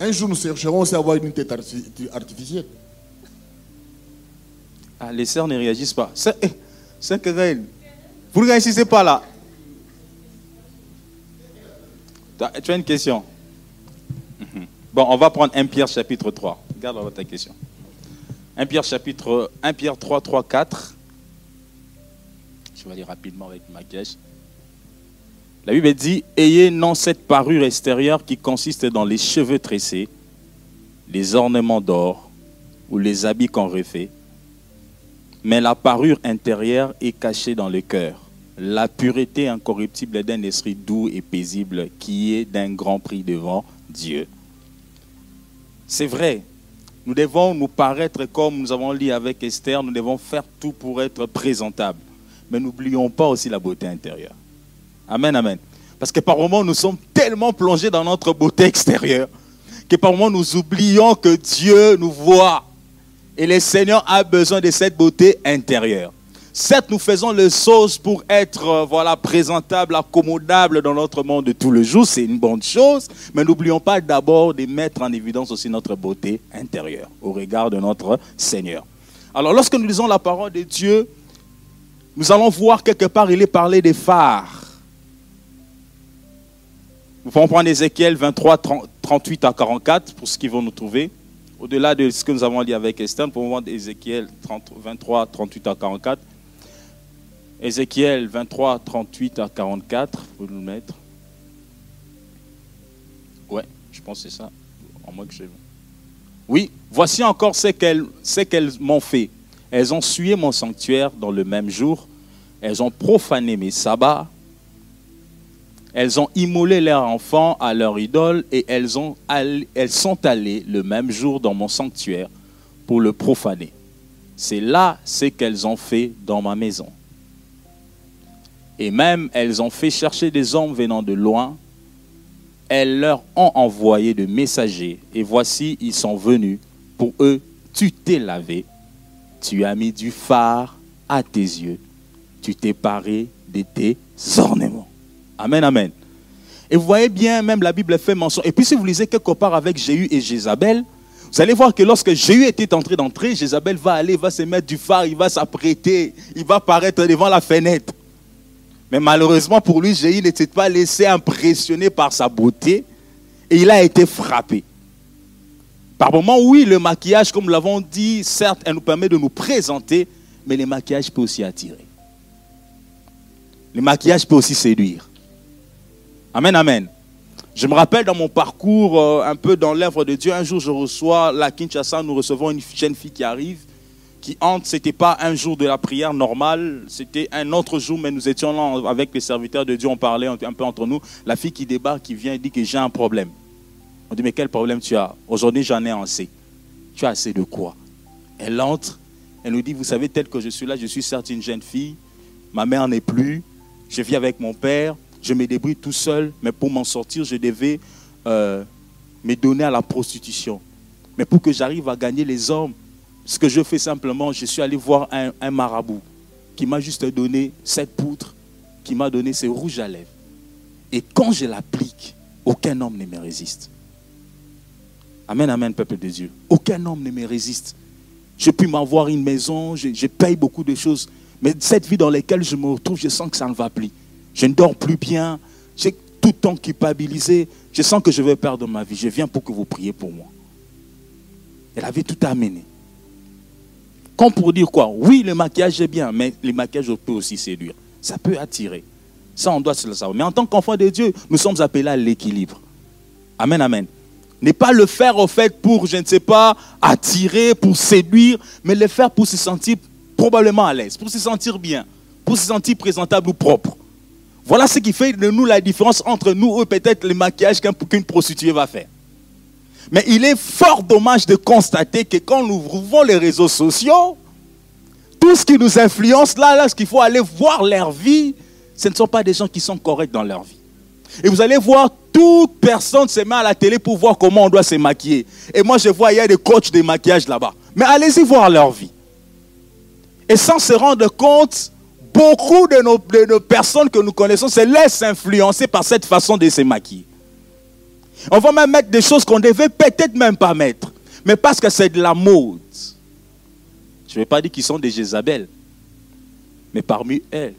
Un jour, nous chercherons aussi à avoir une tête artificielle. Ah, les sœurs ne réagissent pas. C'est eh, querelle. Vous ne réagissez pas là. Tu as une question? Mhm. Bon, on va prendre 1 Pierre chapitre 3. Regarde votre question. 1 Pierre chapitre 1 Pierre 3, 3, 4. Je vais aller rapidement avec ma caisse. La Bible dit Ayez non cette parure extérieure qui consiste dans les cheveux tressés, les ornements d'or ou les habits qu'on refait, mais la parure intérieure est cachée dans le cœur. La pureté incorruptible d'un esprit doux et paisible qui est d'un grand prix devant Dieu. C'est vrai, nous devons nous paraître comme nous avons lu avec Esther, nous devons faire tout pour être présentables. Mais n'oublions pas aussi la beauté intérieure. Amen, amen. Parce que par moments, nous sommes tellement plongés dans notre beauté extérieure que par moments, nous oublions que Dieu nous voit et le Seigneur a besoin de cette beauté intérieure. Certes, nous faisons les choses pour être euh, voilà, présentables, accommodables dans notre monde de tous les jours, c'est une bonne chose, mais n'oublions pas d'abord de mettre en évidence aussi notre beauté intérieure au regard de notre Seigneur. Alors lorsque nous lisons la parole de Dieu, nous allons voir quelque part, il est parlé des phares. Nous pouvons prendre Ézéchiel 23, 38 à 44 pour ce qu'ils vont nous trouver. Au-delà de ce que nous avons dit avec Esther, nous pouvons voir Ézéchiel 23, 38 à 44. Ézéchiel 23, 38 à 44, vous nous mettre. Ouais, je pense que c'est ça. En moins que Oui, voici encore ce qu'elles m'ont fait. Elles ont sué mon sanctuaire dans le même jour. Elles ont profané mes sabbats. Elles ont immolé leurs enfants à leur idole et elles, elles sont allées le même jour dans mon sanctuaire pour le profaner. C'est là ce qu'elles ont fait dans ma maison. Et même elles ont fait chercher des hommes venant de loin. Elles leur ont envoyé de messagers. Et voici, ils sont venus. Pour eux, tu t'es lavé. Tu as mis du phare à tes yeux. Tu t'es paré de tes ornements. Amen, amen. Et vous voyez bien, même la Bible fait mention. Et puis si vous lisez quelque part avec Jéhu et Jézabel, vous allez voir que lorsque Jéhu était entré d'entrer, Jézabel va aller, va se mettre du phare, il va s'apprêter, il va apparaître devant la fenêtre. Mais malheureusement pour lui, Jéhu n'était pas laissé impressionner par sa beauté et il a été frappé. Par moments, oui, le maquillage, comme l'avons dit, certes, elle nous permet de nous présenter, mais le maquillage peut aussi attirer. Le maquillage peut aussi séduire. Amen, amen. Je me rappelle dans mon parcours, euh, un peu dans l'œuvre de Dieu, un jour je reçois la Kinshasa, nous recevons une jeune fille qui arrive qui entre, ce n'était pas un jour de la prière normale, c'était un autre jour, mais nous étions là avec les serviteurs de Dieu, on parlait un peu entre nous. La fille qui débarque, qui vient dit que j'ai un problème. On dit, mais quel problème tu as? Aujourd'hui, j'en ai assez. Tu as assez de quoi? Elle entre, elle nous dit, vous savez, tel que je suis là, je suis certes une jeune fille, ma mère n'est plus, je vis avec mon père, je me débrouille tout seul, mais pour m'en sortir, je devais euh, me donner à la prostitution. Mais pour que j'arrive à gagner les hommes, ce que je fais simplement, je suis allé voir un, marabout qui m'a juste donné cette poutre, qui m'a donné ces rouges à lèvres. Et quand je l'applique, aucun homme ne me résiste. Amen, amen, peuple de Dieu. Aucun homme ne me résiste. Je puis m'avoir une maison, je, paye beaucoup de choses. Mais cette vie dans laquelle je me retrouve, je sens que ça ne va plus. Je ne dors plus bien. J'ai tout le temps culpabilisé. Je sens que je vais perdre ma vie. Je viens pour que vous priez pour moi. Elle avait tout amené. Comme pour dire quoi? Oui, le maquillage est bien, mais le maquillage peut aussi séduire. Ça peut attirer. Ça, on doit se le savoir. Mais en tant qu'enfant de Dieu, nous sommes appelés à l'équilibre. Amen, amen. Ne pas le faire au fait pour, je ne sais pas, attirer, pour séduire, mais le faire pour se sentir probablement à l'aise, pour se sentir bien, pour se sentir présentable ou propre. Voilà ce qui fait de nous la différence entre nous et peut-être le maquillage qu'une prostituée va faire. Mais il est fort dommage de constater que quand nous ouvrons les réseaux sociaux, tout ce qui nous influence là, là, ce qu'il faut aller voir leur vie, ce ne sont pas des gens qui sont corrects dans leur vie. Et vous allez voir, toute personne se met à la télé pour voir comment on doit se maquiller. Et moi, je vois, il y a des coachs de maquillage là-bas. Mais allez-y voir leur vie. Et sans se rendre compte, beaucoup de nos, personnes que nous connaissons se laissent influencer par cette façon de se maquiller. On va même mettre des choses qu'on devait peut-être même pas mettre. Mais parce que c'est de la mode. Je ne vais pas dire qu'ils sont des Jézabel. Mais parmi elles,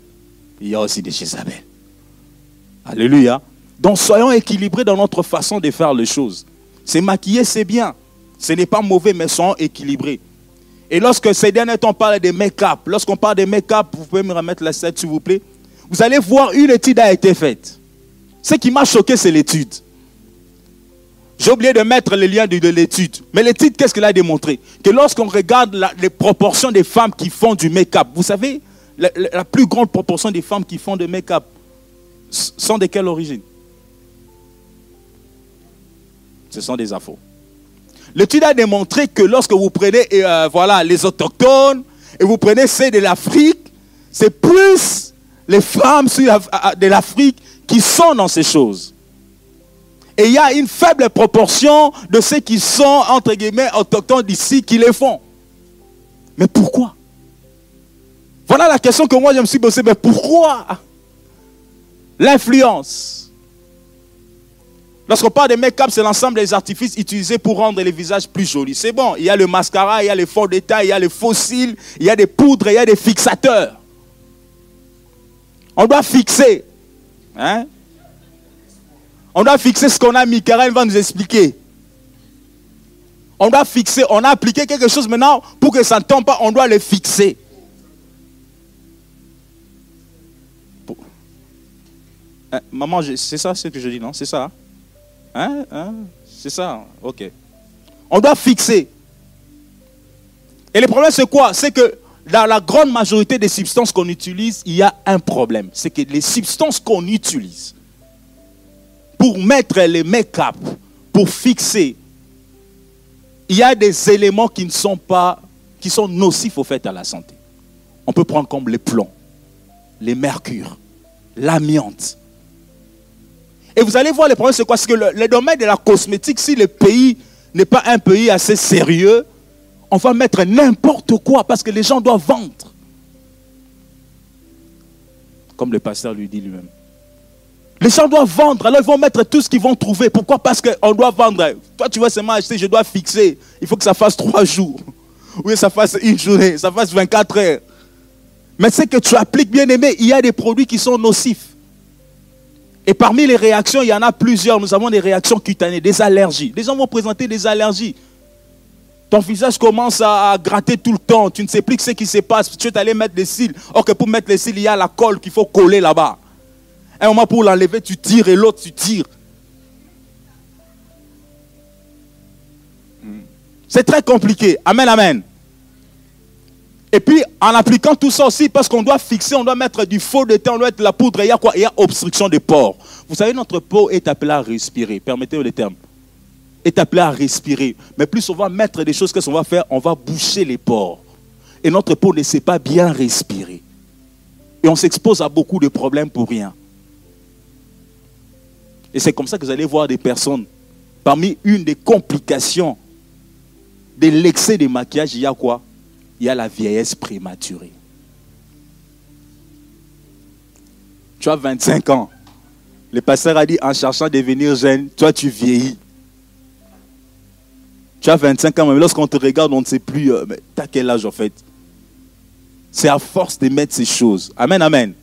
il y a aussi des Jézabel. Alléluia. Donc soyons équilibrés dans notre façon de faire les choses. C'est maquiller, c'est bien. Ce n'est pas mauvais, mais soyons équilibrés. Et lorsque ces derniers temps on parle de make-up, lorsqu'on parle de make-up, vous pouvez me remettre la scène s'il vous plaît. Vous allez voir, une étude a été faite. Ce qui m'a choqué, c'est l'étude. J'ai oublié de mettre le lien de, l'étude. Mais l'étude, qu'est-ce qu'elle a démontré? Que lorsqu'on regarde les proportions des femmes qui font du make-up, vous savez, la, plus grande proportion des femmes qui font du make-up sont de quelle origine? Ce sont des afros. L'étude a démontré que lorsque vous prenez euh, voilà, les autochtones et vous prenez ceux de l'Afrique, c'est plus les femmes de l'Afrique qui sont dans ces choses. Et il y a une faible proportion de ceux qui sont, entre guillemets, autochtones d'ici qui les font. Mais pourquoi? Voilà la question que moi je me suis posée. Mais pourquoi l'influence? Lorsqu'on parle de make-up, c'est l'ensemble des artifices utilisés pour rendre les visages plus jolis. C'est bon, il y a le mascara, il y a les fonds d'état, il y a les fossiles, il y a des poudres, il y a des fixateurs. On doit fixer. Hein? On doit fixer ce qu'on a mis. Karen va nous expliquer. On doit fixer. On a appliqué quelque chose maintenant pour que ça ne tombe pas. On doit le fixer. Hein, maman, c'est ça ce que je dis, non? C'est ça Hein, hein? C'est ça Ok. On doit fixer. Et le problème, c'est quoi? C'est que dans la grande majorité des substances qu'on utilise, il y a un problème. C'est que les substances qu'on utilise pour mettre les make-up, pour fixer, il y a des éléments qui ne sont pas, qui sont nocifs au fait à la santé. On peut prendre comme les plombs, les mercures, l'amiante. Et vous allez voir, le problème, c'est quoi? C'est que le, domaine de la cosmétique, si le pays n'est pas un pays assez sérieux, on va mettre n'importe quoi parce que les gens doivent vendre. Comme le pasteur lui dit lui-même. Les gens doivent vendre, alors ils vont mettre tout ce qu'ils vont trouver. Pourquoi? Parce qu'on doit vendre. Toi, tu veux seulement acheter, je dois fixer. Il faut que ça fasse trois jours. Oui, ça fasse une journée, ça fasse 24 heures. Mais c'est que tu appliques, bien aimé, il y a des produits qui sont nocifs. Et parmi les réactions, il y en a plusieurs. Nous avons des réactions cutanées, des allergies. Les gens vont présenter des allergies. Ton visage commence à, gratter tout le temps. Tu ne sais plus ce qui se passe. Tu es allé mettre des cils. Or que pour mettre les cils, il y a la colle qu'il faut coller là-bas. Un moment pour l'enlever, tu tires et l'autre, tu tires. C'est très compliqué. Amen, amen. Et puis, en appliquant tout ça aussi, parce qu'on doit fixer, on doit mettre du faux de temps, on doit mettre la poudre, il y a quoi? Il y a obstruction des pores. Vous savez, notre peau est appelée à respirer. Permettez-moi le terme est appelé à respirer. Mais plus on va mettre des choses, qu'est-ce qu'on va faire On va boucher les pores. Et notre peau ne sait pas bien respirer. Et on s'expose à beaucoup de problèmes pour rien. Et c'est comme ça que vous allez voir des personnes. Parmi une des complications de l'excès de maquillage, il y a quoi? Il y a la vieillesse prématurée. Tu as 25 ans. Le pasteur a dit en cherchant à devenir jeune, toi tu vieillis. Tu as 25 ans, mais lorsqu'on te regarde, on ne sait plus, euh, mais tu as quel âge en fait? C'est à force de mettre ces choses. Amen, amen.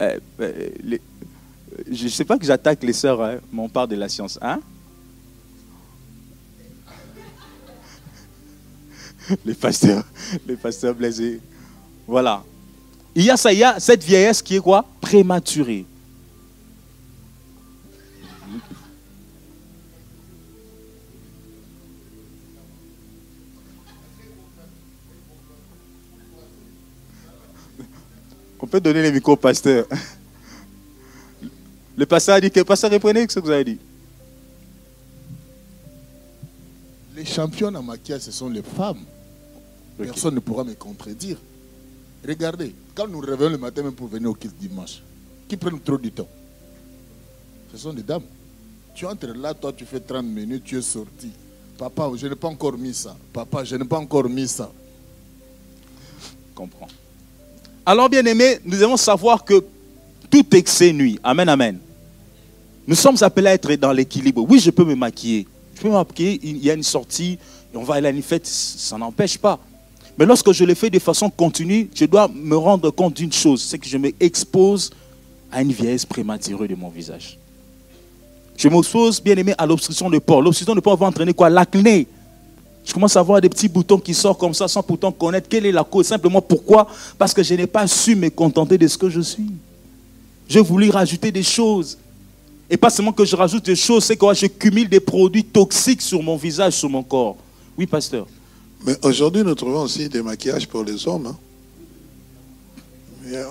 Euh, euh, je ne sais pas que j'attaque les sœurs, hein, mais on parle de la science. Hein? les pasteurs, les pasteurs blessés. Voilà. Il y a ça, il y a cette vieillesse qui est quoi? Prématurée. On peut donner les micros au pasteur. Le pasteur a dit que, pasteur, reprenez ce que vous avez dit. Les champions en maquillage, ce sont les femmes. Personne ne pourra me contredire. Regardez, quand nous réveillons le matin même pour venir au culte dimanche, qui prennent trop du temps? Ce sont des dames. Tu entres là, toi, tu fais 30 minutes, tu es sorti. Papa, je n'ai pas encore mis ça. Papa, je n'ai pas encore mis ça. Comprends. Alors, bien aimé, nous devons savoir que tout excès nuit. Amen, amen. Nous sommes appelés à être dans l'équilibre. Oui, je peux me maquiller. Je peux me maquiller, il y a une sortie, on va aller à une fête, ça n'empêche pas. Mais lorsque je le fais de façon continue, je dois me rendre compte d'une chose, c'est que je m'expose à une vieillesse prématurée de mon visage. Je m'expose, bien aimé, à l'obstruction de port. L'obstruction de port va entraîner quoi? L'acné. Je commence à voir des petits boutons qui sortent comme ça sans pourtant connaître quelle est la cause. Simplement pourquoi? Parce que je n'ai pas su me contenter de ce que je suis. Je voulais rajouter des choses. Et pas seulement que je rajoute des choses, c'est que je cumule des produits toxiques sur mon visage, sur mon corps. Oui, pasteur. Mais aujourd'hui, nous trouvons aussi des maquillages pour les hommes. Hein.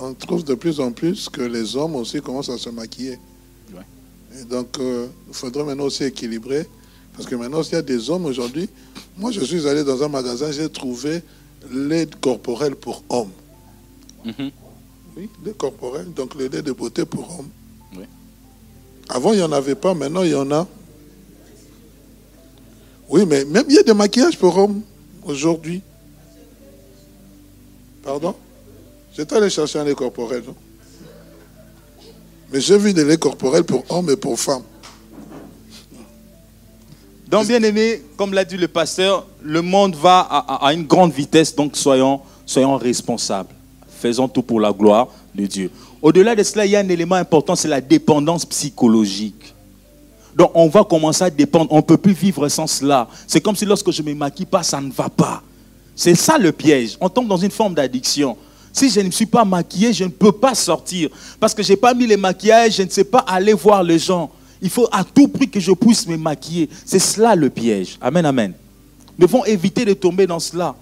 on trouve de plus en plus que les hommes aussi commencent à se maquiller. Et donc, euh, il faudrait maintenant aussi équilibrer. Parce que maintenant, s'il y a des hommes aujourd'hui, moi je suis allé dans un magasin, j'ai trouvé l'aide corporelle pour hommes. Mhm. Oui, l'aide corporelle, donc le lait de beauté pour hommes. Avant, il n'y en avait pas, maintenant il y en a. Oui, mais même il y a des maquillages pour hommes aujourd'hui. Pardon? J'étais allé chercher un lait corporel. Mais j'ai vu des laits corporels pour hommes et pour femmes. Donc, bien aimé, comme l'a dit le pasteur, le monde va à, une grande vitesse, donc soyons, soyons responsables. Faisons tout pour la gloire de Dieu. Au-delà de cela, il y a un élément important, c'est la dépendance psychologique. Donc, on va commencer à dépendre. On ne peut plus vivre sans cela. C'est comme si lorsque je ne me maquille pas, ça ne va pas. C'est ça le piège. On tombe dans une forme d'addiction. Si je ne suis pas maquillé, je ne peux pas sortir. Parce que je n'ai pas mis les maquillages, je ne sais pas aller voir les gens. Il faut à tout prix que je puisse me maquiller. C'est cela le piège. Amen, amen. Nous devons éviter de tomber dans cela.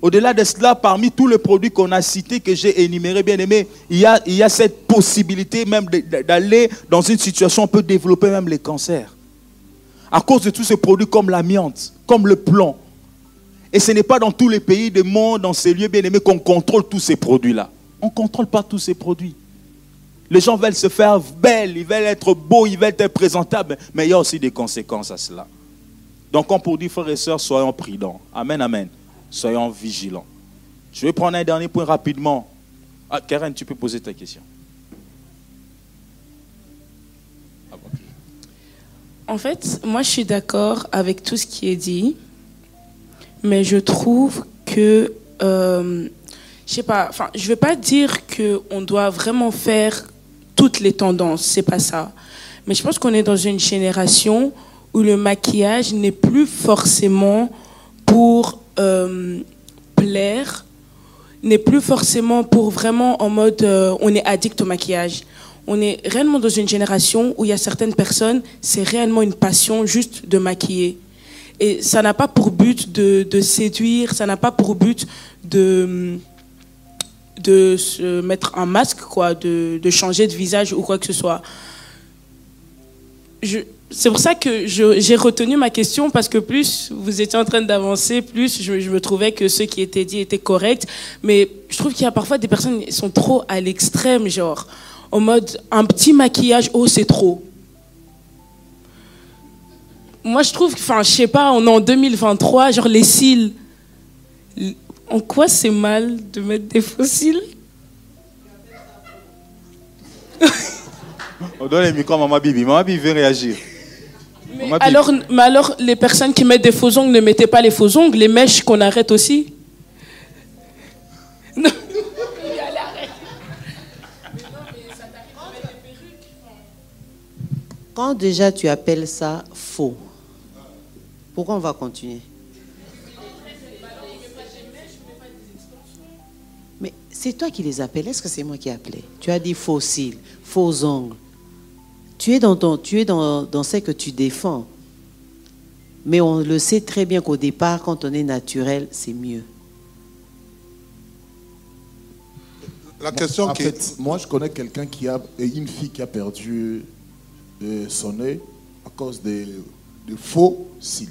Au-delà de cela, parmi tous les produits qu'on a cités, que j'ai énumérés, bien aimé, il y, a, cette possibilité même d'aller dans une situation, on peut développer même les cancers. À cause de tous ces produits comme l'amiante, comme le plomb, et ce n'est pas dans tous les pays du monde, dans ces lieux bien-aimés, qu'on contrôle tous ces produits-là. On ne contrôle pas tous ces produits. Les gens veulent se faire belles, ils veulent être beaux, ils veulent être présentables, mais il y a aussi des conséquences à cela. Donc, comme pour dire, frères et sœurs, soyons prudents. Amen, amen. Soyons vigilants. Je vais prendre un dernier point rapidement. Ah, Karen, tu peux poser ta question. En fait, moi, je suis d'accord avec tout ce qui est dit mais je trouve que, euh, je sais pas, enfin, je veux pas dire qu'on doit vraiment faire toutes les tendances, c'est pas ça. Mais je pense qu'on est dans une génération où le maquillage n'est plus forcément pour euh, plaire, n'est plus forcément pour vraiment en mode euh, on est addict au maquillage. On est réellement dans une génération où il y a certaines personnes, c'est réellement une passion juste de maquiller. Et ça n'a pas pour but de, séduire, ça n'a pas pour but de, de se mettre un masque, quoi, de, changer de visage ou quoi que ce soit. C'est pour ça que j'ai retenu ma question parce que plus vous étiez en train d'avancer, plus je, me trouvais que ce qui était dit était correct. Mais je trouve qu'il y a parfois des personnes qui sont trop à l'extrême, genre en mode un petit maquillage, oh c'est trop moi, je trouve, enfin, je sais pas, on est en 2023, genre les cils. En quoi c'est mal de mettre des fossiles? On donne les micros à Maman Bibi. Maman Bibi veut réagir. Mais alors, mais alors, les personnes qui mettent des faux ongles ne mettez pas les faux ongles, les mèches qu'on arrête aussi Quand déjà tu appelles ça faux, pourquoi on va continuer? Mais c'est toi qui les appelles. Est-ce que c'est moi qui ai appelé? Tu as dit faux cils, faux ongles. Tu es dans, ton, tu es dans, dans ce que tu défends. Mais on le sait très bien qu'au départ, quand on est naturel, c'est mieux. La question en fait, moi, je connais quelqu'un qui a une fille qui a perdu euh, son œil à cause de, de faux cils.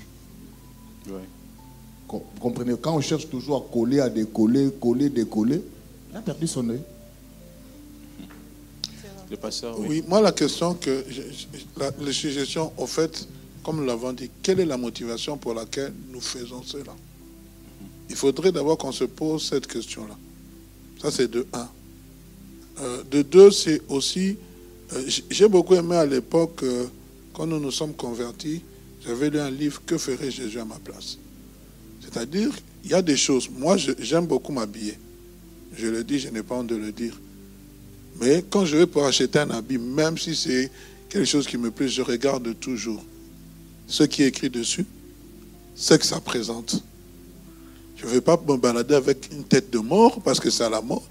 Vous comprenez Quand on cherche toujours à coller, à décoller, coller, décoller, il a perdu son œil. Oui. moi la question que la, les suggestions, au fait, comme nous l'avons dit, quelle est la motivation pour laquelle nous faisons cela? Il faudrait d'abord qu'on se pose cette question-là. Ça, c'est de un. Euh, de deux, c'est aussi, euh, j'ai beaucoup aimé à l'époque, euh, quand nous nous sommes convertis, j'avais lu un livre, Que ferait Jésus à ma place? C'est-à-dire, il y a des choses. Moi, j'aime beaucoup m'habiller. Je le dis, je n'ai pas honte de le dire. Mais quand je vais pour acheter un habit, même si c'est quelque chose qui me plaît, je regarde toujours ce qui est écrit dessus, ce que ça présente. Je ne vais pas me balader avec une tête de mort parce que c'est à la mode.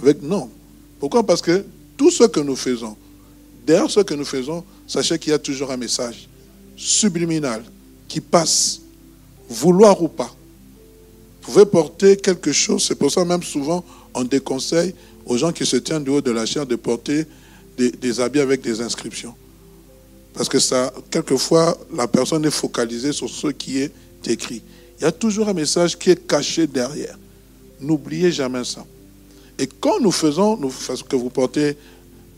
Avec non. Pourquoi? Parce que tout ce que nous faisons, derrière ce que nous faisons, sachez qu'il y a toujours un message subliminal qui passe, vouloir ou pas. Vous pouvez porter quelque chose, c'est pour ça même souvent on déconseille aux gens qui se tiennent du haut de la chair de porter des, habits avec des inscriptions. Parce que ça, quelquefois, la personne est focalisée sur ce qui est écrit. Il y a toujours un message qui est caché derrière. N'oubliez jamais ça. Et quand nous faisons, nous, que vous portez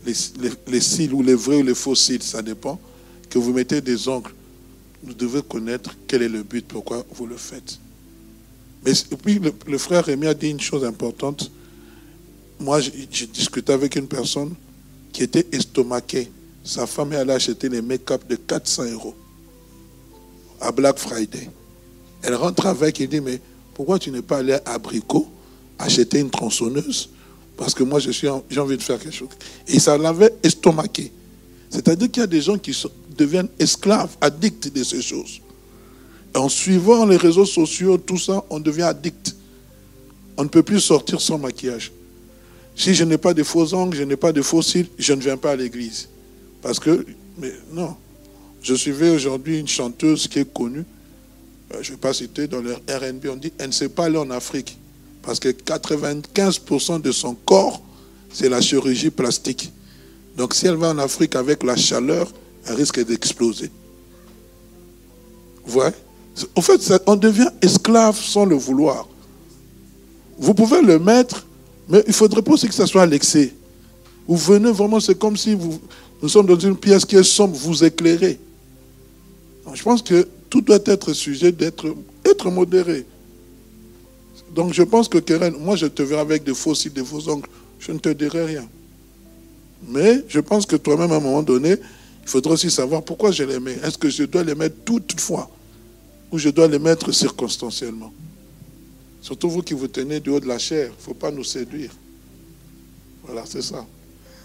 les, cils ou les vrais ou les faux cils, ça dépend, que vous mettez des ongles, vous devez connaître quel est le but, pourquoi vous le faites. Mais puis le, frère Rémi a dit une chose importante. Moi, j'ai discuté avec une personne qui était estomaquée. Sa femme est allée acheter les make-up de 400 euros à Black Friday. Elle rentre avec et dit, mais pourquoi tu n'es pas allé à Abricot acheter une tronçonneuse? Parce que moi, j'ai envie de faire quelque chose. Et ça l'avait estomaqué. C'est-à-dire qu'il y a des gens qui deviennent esclaves, addicts de ces choses. en suivant les réseaux sociaux, tout ça, on devient addict. On ne peut plus sortir sans maquillage. Si je n'ai pas de faux ongles, je n'ai pas de faux cils, je ne viens pas à l'église. Parce que, mais non. Je suivais aujourd'hui une chanteuse qui est connue, euh, je ne vais pas citer, dans le RB, on dit, elle ne sait pas aller en Afrique. Parce que 95% de son corps, c'est la chirurgie plastique. Donc si elle va en Afrique avec la chaleur, elle risque d'exploser. Voyez? En fait, on devient esclave sans le vouloir. Vous pouvez le mettre, mais il ne faudrait pas aussi que ça soit à l'excès. Vous venez vraiment, c'est comme si vous, nous sommes dans une pièce qui est sombre, vous éclairez. je pense que tout doit être sujet d'être être modéré. Donc je pense que Keren, moi je te verrai avec des faux cils, des faux ongles, je ne te dirai rien. Mais je pense que toi-même, à un moment donné, il faudra aussi savoir pourquoi je les mets. Est-ce que je dois les mettre toutefois ou je dois les mettre circonstanciellement? Surtout vous qui vous tenez du haut de la chair, il ne faut pas nous séduire. Voilà, c'est ça.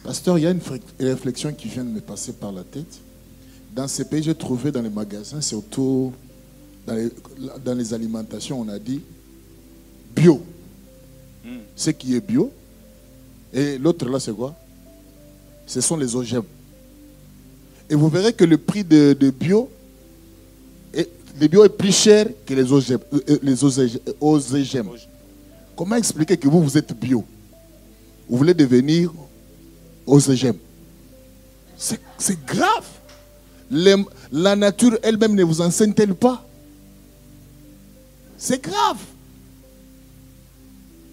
Pasteur, il y a une réflexion qui vient de me passer par la tête. Dans ces pays, j'ai trouvé dans les magasins, surtout dans les, dans les alimentations, on a dit bio. Hmm. Ce qui est bio. Et l'autre là, c'est quoi? Ce sont les OGM. Et vous verrez que le prix de, bio, est, bio est plus cher que les OGM. Euh, euh, les Comment expliquer que vous, vous êtes bio? Vous voulez devenir OGM C'est grave. la nature elle-même ne vous enseigne-t-elle pas? C'est grave.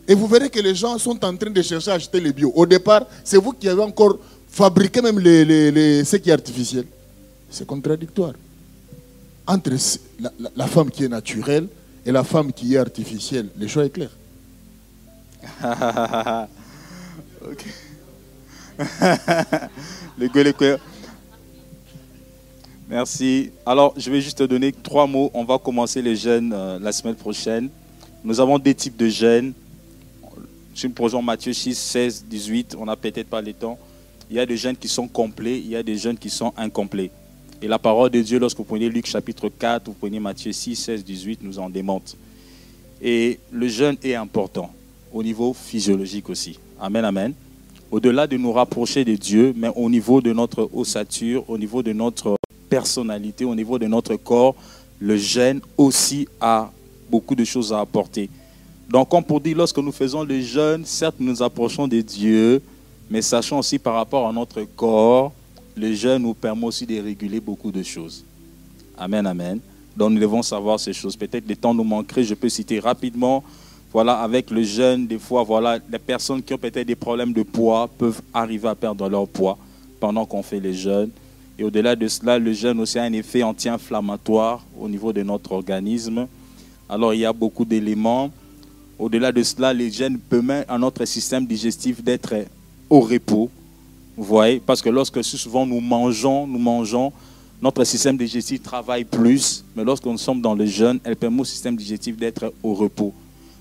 Et vous verrez que les gens sont en train de chercher à acheter les bio. Au départ, c'est vous qui avez encore fabriquer même les, ce qui est artificiel, c'est contradictoire. Entre la, femme qui est naturelle et la femme qui est artificielle, le choix est clair. le Merci. Alors, je vais juste te donner trois mots. On va commencer les jeunes euh, la semaine prochaine. Nous avons des types de jeunes. Si nous prenons Matthieu 6, 16, 18, on n'a peut-être pas le temps il y a des jeunes qui sont complets, il y a des jeunes qui sont incomplets. Et la parole de Dieu, lorsque vous prenez Luc chapitre 4, vous prenez Matthieu 6, 16, 18, nous en démontre. Et le jeûne est important au niveau physiologique aussi. Amen, amen. Au-delà de nous rapprocher de Dieu, mais au niveau de notre ossature, au niveau de notre personnalité, au niveau de notre corps, le jeûne aussi a beaucoup de choses à apporter. Donc, comme pour dire, lorsque nous faisons le jeûne, certes, nous nous approchons de Dieu, mais sachant aussi par rapport à notre corps, le jeûne nous permet aussi de réguler beaucoup de choses. Amen, amen. Donc nous devons savoir ces choses. Peut-être les temps nous manqueraient, je peux citer rapidement. Voilà, avec le jeûne, des fois, voilà, les personnes qui ont peut-être des problèmes de poids peuvent arriver à perdre leur poids pendant qu'on fait les jeûnes. Et au-delà de cela, le jeûne aussi a un effet anti-inflammatoire au niveau de notre organisme. Alors il y a beaucoup d'éléments. Au-delà de cela, les jeûnes permettent à notre système digestif d'être au repos. Vous voyez Parce que lorsque souvent nous mangeons, nous mangeons, notre système digestif travaille plus, mais lorsque nous sommes dans le jeûne, elle permet au système digestif d'être au repos.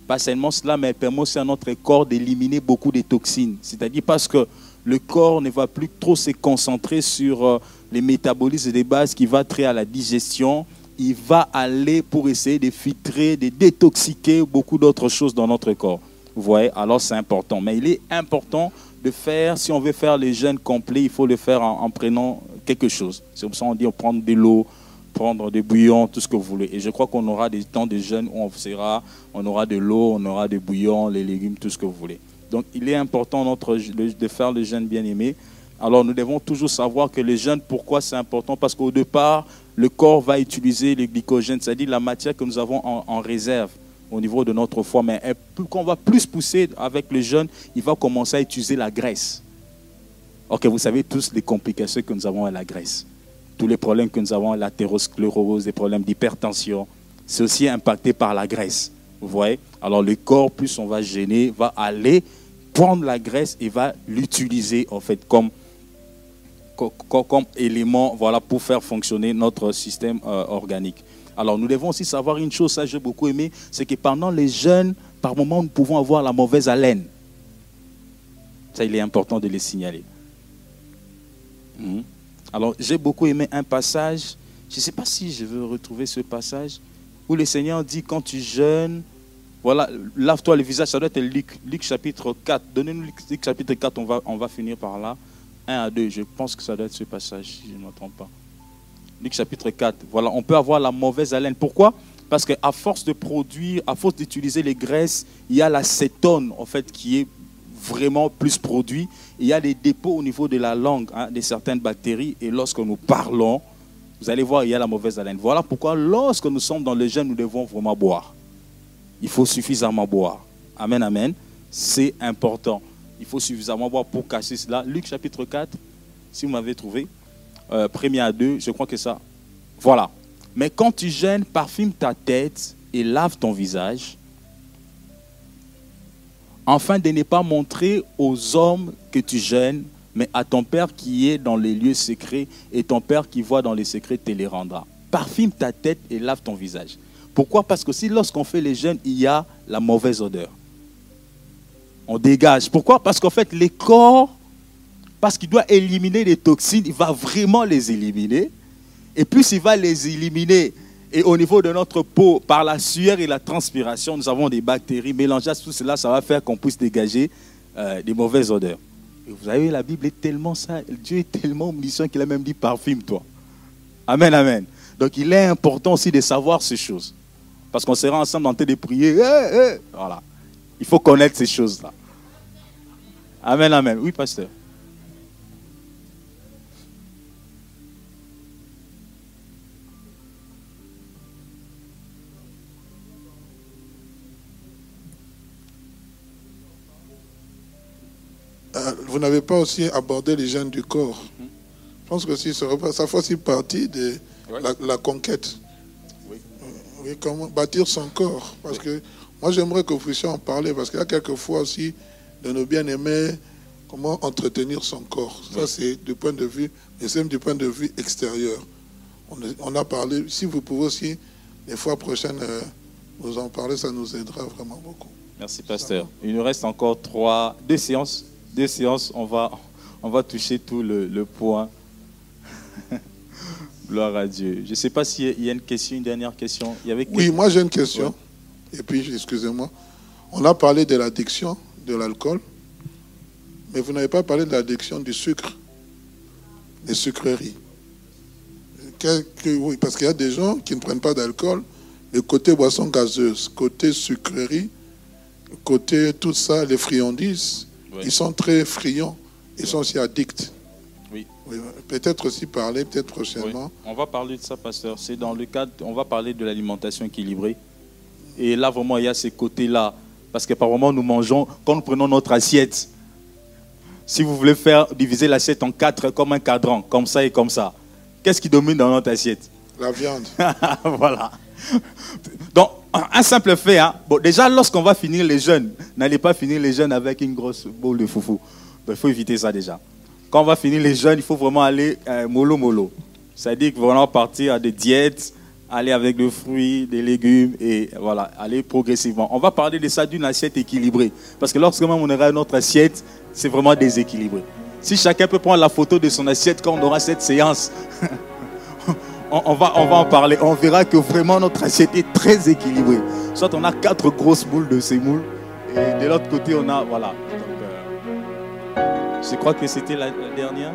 Pas seulement cela, mais elle permet aussi à notre corps d'éliminer beaucoup de toxines. C'est-à-dire parce que le corps ne va plus trop se concentrer sur euh, les métabolismes des bases qui va très à la digestion. Il va aller pour essayer de filtrer, de détoxiquer beaucoup d'autres choses dans notre corps. Vous voyez Alors c'est important. Mais il est important de faire, si on veut faire les jeûnes complets, il faut le faire en, prenant quelque chose. C'est pour ça qu'on dit on prendre de l'eau, prendre des bouillons, tout ce que vous voulez. Et je crois qu'on aura des temps de jeûne où on sera, on aura de l'eau, on aura des bouillons, les légumes, tout ce que vous voulez. Donc il est important notre, de faire le jeûne bien aimé. Alors nous devons toujours savoir que le jeûne, pourquoi c'est important? Parce qu'au départ, le corps va utiliser le glycogène, c'est-à-dire la matière que nous avons en réserve au niveau de notre foi, mais qu'on va plus pousser avec le jeûne, il va commencer à utiliser la graisse. Ok, vous savez tous les complications que nous avons à la graisse. Tous les problèmes que nous avons, l'athérosclérose, les problèmes d'hypertension, c'est aussi impacté par la graisse. Vous voyez? Alors le corps, plus on va gêner, va aller prendre la graisse et va l'utiliser en fait comme, comme, élément voilà, pour faire fonctionner notre système euh, organique. Alors nous devons aussi savoir une chose, ça j'ai beaucoup aimé, c'est que pendant les jeûnes, par moments, nous pouvons avoir la mauvaise haleine. Ça, il est important de les signaler. Hmm. Alors j'ai beaucoup aimé un passage, je ne sais pas si je veux retrouver ce passage, où le Seigneur dit quand tu jeûnes, voilà, lave-toi le visage, ça doit être Luc, Luc chapitre 4. Donnez-nous Luc, chapitre 4, on va, on va finir par là. 1 à 2, je pense que ça doit être ce passage, si je ne me trompe pas. Luc chapitre 4. Voilà, on peut avoir la mauvaise haleine. Pourquoi? Parce qu'à force de produire, à force d'utiliser les graisses, il y a l'acétone, en fait, qui est vraiment plus produit. Il y a des dépôts au niveau de la langue hein, de certaines bactéries. Et lorsque nous parlons, vous allez voir, il y a la mauvaise haleine. Voilà pourquoi lorsque nous sommes dans le jeûne, nous devons vraiment boire. Il faut suffisamment boire. Amen, amen. C'est important. Il faut suffisamment boire pour cacher cela. Luc chapitre 4, si vous m'avez trouvé, euh, premier à deux, je crois que ça. Voilà. Mais quand tu jeûnes, parfume ta tête et lave ton visage, afin de ne pas montrer aux hommes que tu jeûnes, mais à ton Père qui est dans les lieux secrets, et ton Père qui voit dans les secrets te les rendra. Parfume ta tête et lave ton visage. Pourquoi? Parce que si lorsqu'on fait les jeûnes, il y a la mauvaise odeur. On dégage. Pourquoi? Parce qu'en fait, les corps, parce qu'il doit éliminer les toxines, il va vraiment les éliminer. Et puis il va les éliminer, et au niveau de notre peau, par la sueur et la transpiration, nous avons des bactéries. Mélangées à tout cela, ça va faire qu'on puisse dégager euh, des mauvaises odeurs. Et vous savez, la Bible est tellement ça, Dieu est tellement omniscient qu'il a même dit parfume-toi. Amen, amen. Donc il est important aussi de savoir ces choses. Parce qu'on sera ensemble en train de prier. Voilà. Il faut connaître ces choses-là. Amen, amen. Oui, pasteur. Vous n'avez pas aussi abordé les gènes du corps. Je pense que si ça fait aussi partie de la, conquête. Oui. comment bâtir son corps. Parce que moi, j'aimerais que vous puissiez en parler, parce qu'il y a quelquefois aussi de nos bien-aimés, comment entretenir son corps. Ça, c'est du point de vue, mais c'est du point de vue extérieur. On, a parlé, si vous pouvez aussi, les fois prochaines, euh, nous en parler, ça nous aidera vraiment beaucoup. Merci, pasteur. Il nous reste encore trois, deux séances. Deux séances, on va, on va toucher tout le, le point. Gloire à Dieu. Je ne sais pas s'il y a une question, une dernière question. Il y avait oui, moi j'ai une question. Et puis, excusez-moi. On a parlé de l'addiction de l'alcool, mais vous n'avez pas parlé de l'addiction du sucre, des sucreries. oui, parce qu'il y a des gens qui ne prennent pas d'alcool, mais côté boisson gazeuse, côté sucrerie, côté tout ça, les friandises, ils sont très friands, ils sont aussi addicts. Oui. peut-être aussi parler, peut-être prochainement. On va parler de ça, pasteur. C'est dans le cadre, on va parler de l'alimentation équilibrée. Et là, vraiment, il y a ces côtés-là. Parce que par moment, nous mangeons, quand nous prenons notre assiette, si vous voulez faire diviser l'assiette en quatre comme un cadran, comme ça et comme ça, qu'est-ce qui domine dans notre assiette? La viande. voilà. Donc, un simple fait, hein. bon, déjà, lorsqu'on va finir les jeûnes, n'allez pas finir les jeûnes avec une grosse boule de foufou. Il faut éviter ça déjà. Quand on va finir les jeûnes, il faut vraiment aller euh, mollo mollo. C'est-à-dire qu'on va partir à des diètes, aller avec des fruits, des légumes et voilà, aller progressivement. On va parler de ça d'une assiette équilibrée. Parce que lorsque même on aura notre assiette, c'est vraiment déséquilibré. Si chacun peut prendre la photo de son assiette quand on aura cette séance, on, va, en parler. On verra que vraiment notre assiette est très équilibrée. Soit on a quatre grosses boules de moules et de l'autre côté on a, voilà. Euh, je crois que c'était la, dernière.